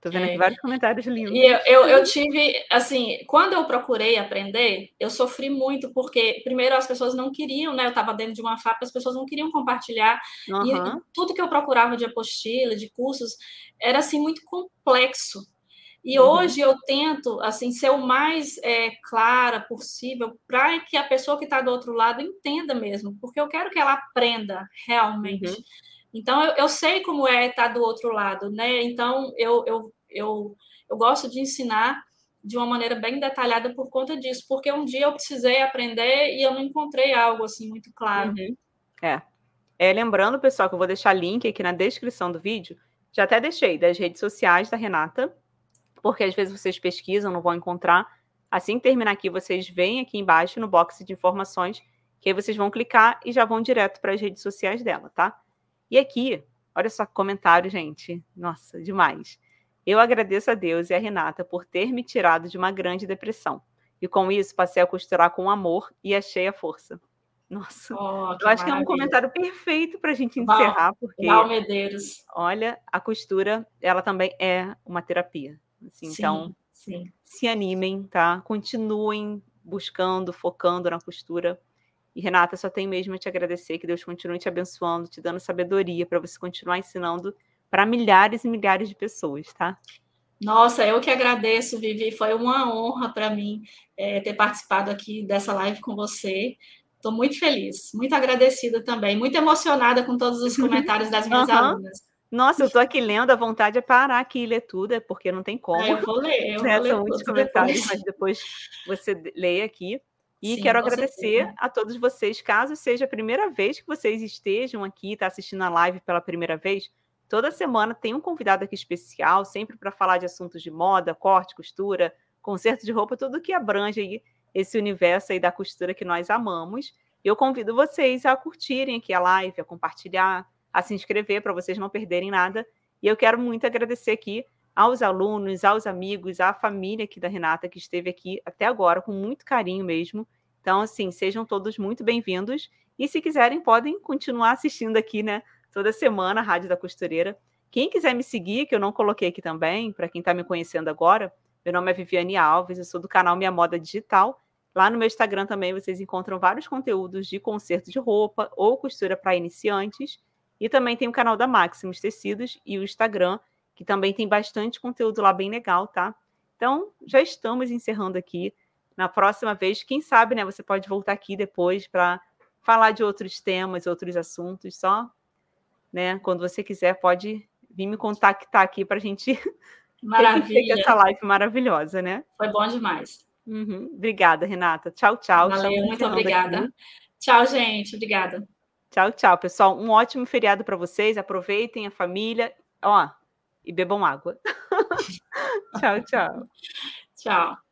Estou vendo aqui é. vários comentários lindos. E eu, eu, eu, tive, assim, quando eu procurei aprender, eu sofri muito, porque, primeiro, as pessoas não queriam, né? Eu estava dentro de uma fábrica, as pessoas não queriam compartilhar. Uhum. E tudo que eu procurava de apostila, de cursos, era, assim, muito complexo. E uhum. hoje eu tento assim ser o mais é, clara possível para que a pessoa que está do outro lado entenda mesmo, porque eu quero que ela aprenda realmente. Uhum. Então eu, eu, sei como é estar do outro lado, né? Então eu, eu, eu, eu gosto de ensinar de uma maneira bem detalhada por conta disso, porque um dia eu precisei aprender e eu não encontrei algo assim muito claro. Uhum. É. é. Lembrando, pessoal, que eu vou deixar link aqui na descrição do vídeo. Já até deixei das redes sociais da Renata, porque às vezes vocês pesquisam, não vão encontrar. Assim que terminar aqui, vocês vêm aqui embaixo no box de informações, que aí vocês vão clicar e já vão direto para as redes sociais dela, tá? E aqui, olha só comentário, gente. Nossa, demais. Eu agradeço a Deus e a Renata por ter me tirado de uma grande depressão. E com isso, passei a costurar com amor e achei a força. Nossa, oh, eu acho que é um comentário perfeito para a gente encerrar, Val, porque. Val Medeiros. Olha, a costura, ela também é uma terapia. Assim, sim, então, sim. se animem, tá? Continuem buscando, focando na costura. E Renata, só tem mesmo a te agradecer, que Deus continue te abençoando, te dando sabedoria para você continuar ensinando para milhares e milhares de pessoas, tá? Nossa, eu que agradeço, Vivi. Foi uma honra para mim é, ter participado aqui dessa live com você. Estou muito feliz, muito agradecida também, muito emocionada com todos os comentários das minhas uhum. alunas. Nossa, eu estou aqui lendo, a vontade é parar aqui e ler tudo, é porque não tem como. Ah, eu vou ler, eu né? vou ler São muitos comentários, depois. mas depois você lê aqui. E Sim, quero agradecer certeza. a todos vocês, caso seja a primeira vez que vocês estejam aqui, está assistindo a live pela primeira vez, toda semana tem um convidado aqui especial, sempre para falar de assuntos de moda, corte, costura, conserto de roupa, tudo que abrange aí esse universo aí da costura que nós amamos. Eu convido vocês a curtirem aqui a live, a compartilhar, a se inscrever para vocês não perderem nada. E eu quero muito agradecer aqui aos alunos, aos amigos, à família aqui da Renata que esteve aqui até agora com muito carinho mesmo. Então, assim, sejam todos muito bem-vindos. E se quiserem, podem continuar assistindo aqui, né? Toda semana, a Rádio da Costureira. Quem quiser me seguir, que eu não coloquei aqui também, para quem está me conhecendo agora, Meu nome é Viviane Alves, eu sou do canal Minha Moda Digital. Lá no meu Instagram também vocês encontram vários conteúdos de conserto de roupa ou costura para iniciantes. E também tem o canal da Maximus Tecidos e o Instagram, que também tem bastante conteúdo lá bem legal, tá? Então, já estamos encerrando aqui. Na próxima vez, quem sabe, né, você pode voltar aqui depois para falar de outros temas, outros assuntos, só, né, quando você quiser, pode vir me contactar aqui para a gente Maravilha. essa live maravilhosa, né? Foi bom demais. Uhum. Obrigada, Renata. Tchau, tchau. Valeu, muito obrigada. Aqui. Tchau, gente. Obrigada. Tchau, tchau, pessoal. Um ótimo feriado para vocês. Aproveitem a família. Ó, e bebam água. tchau, tchau. Tchau.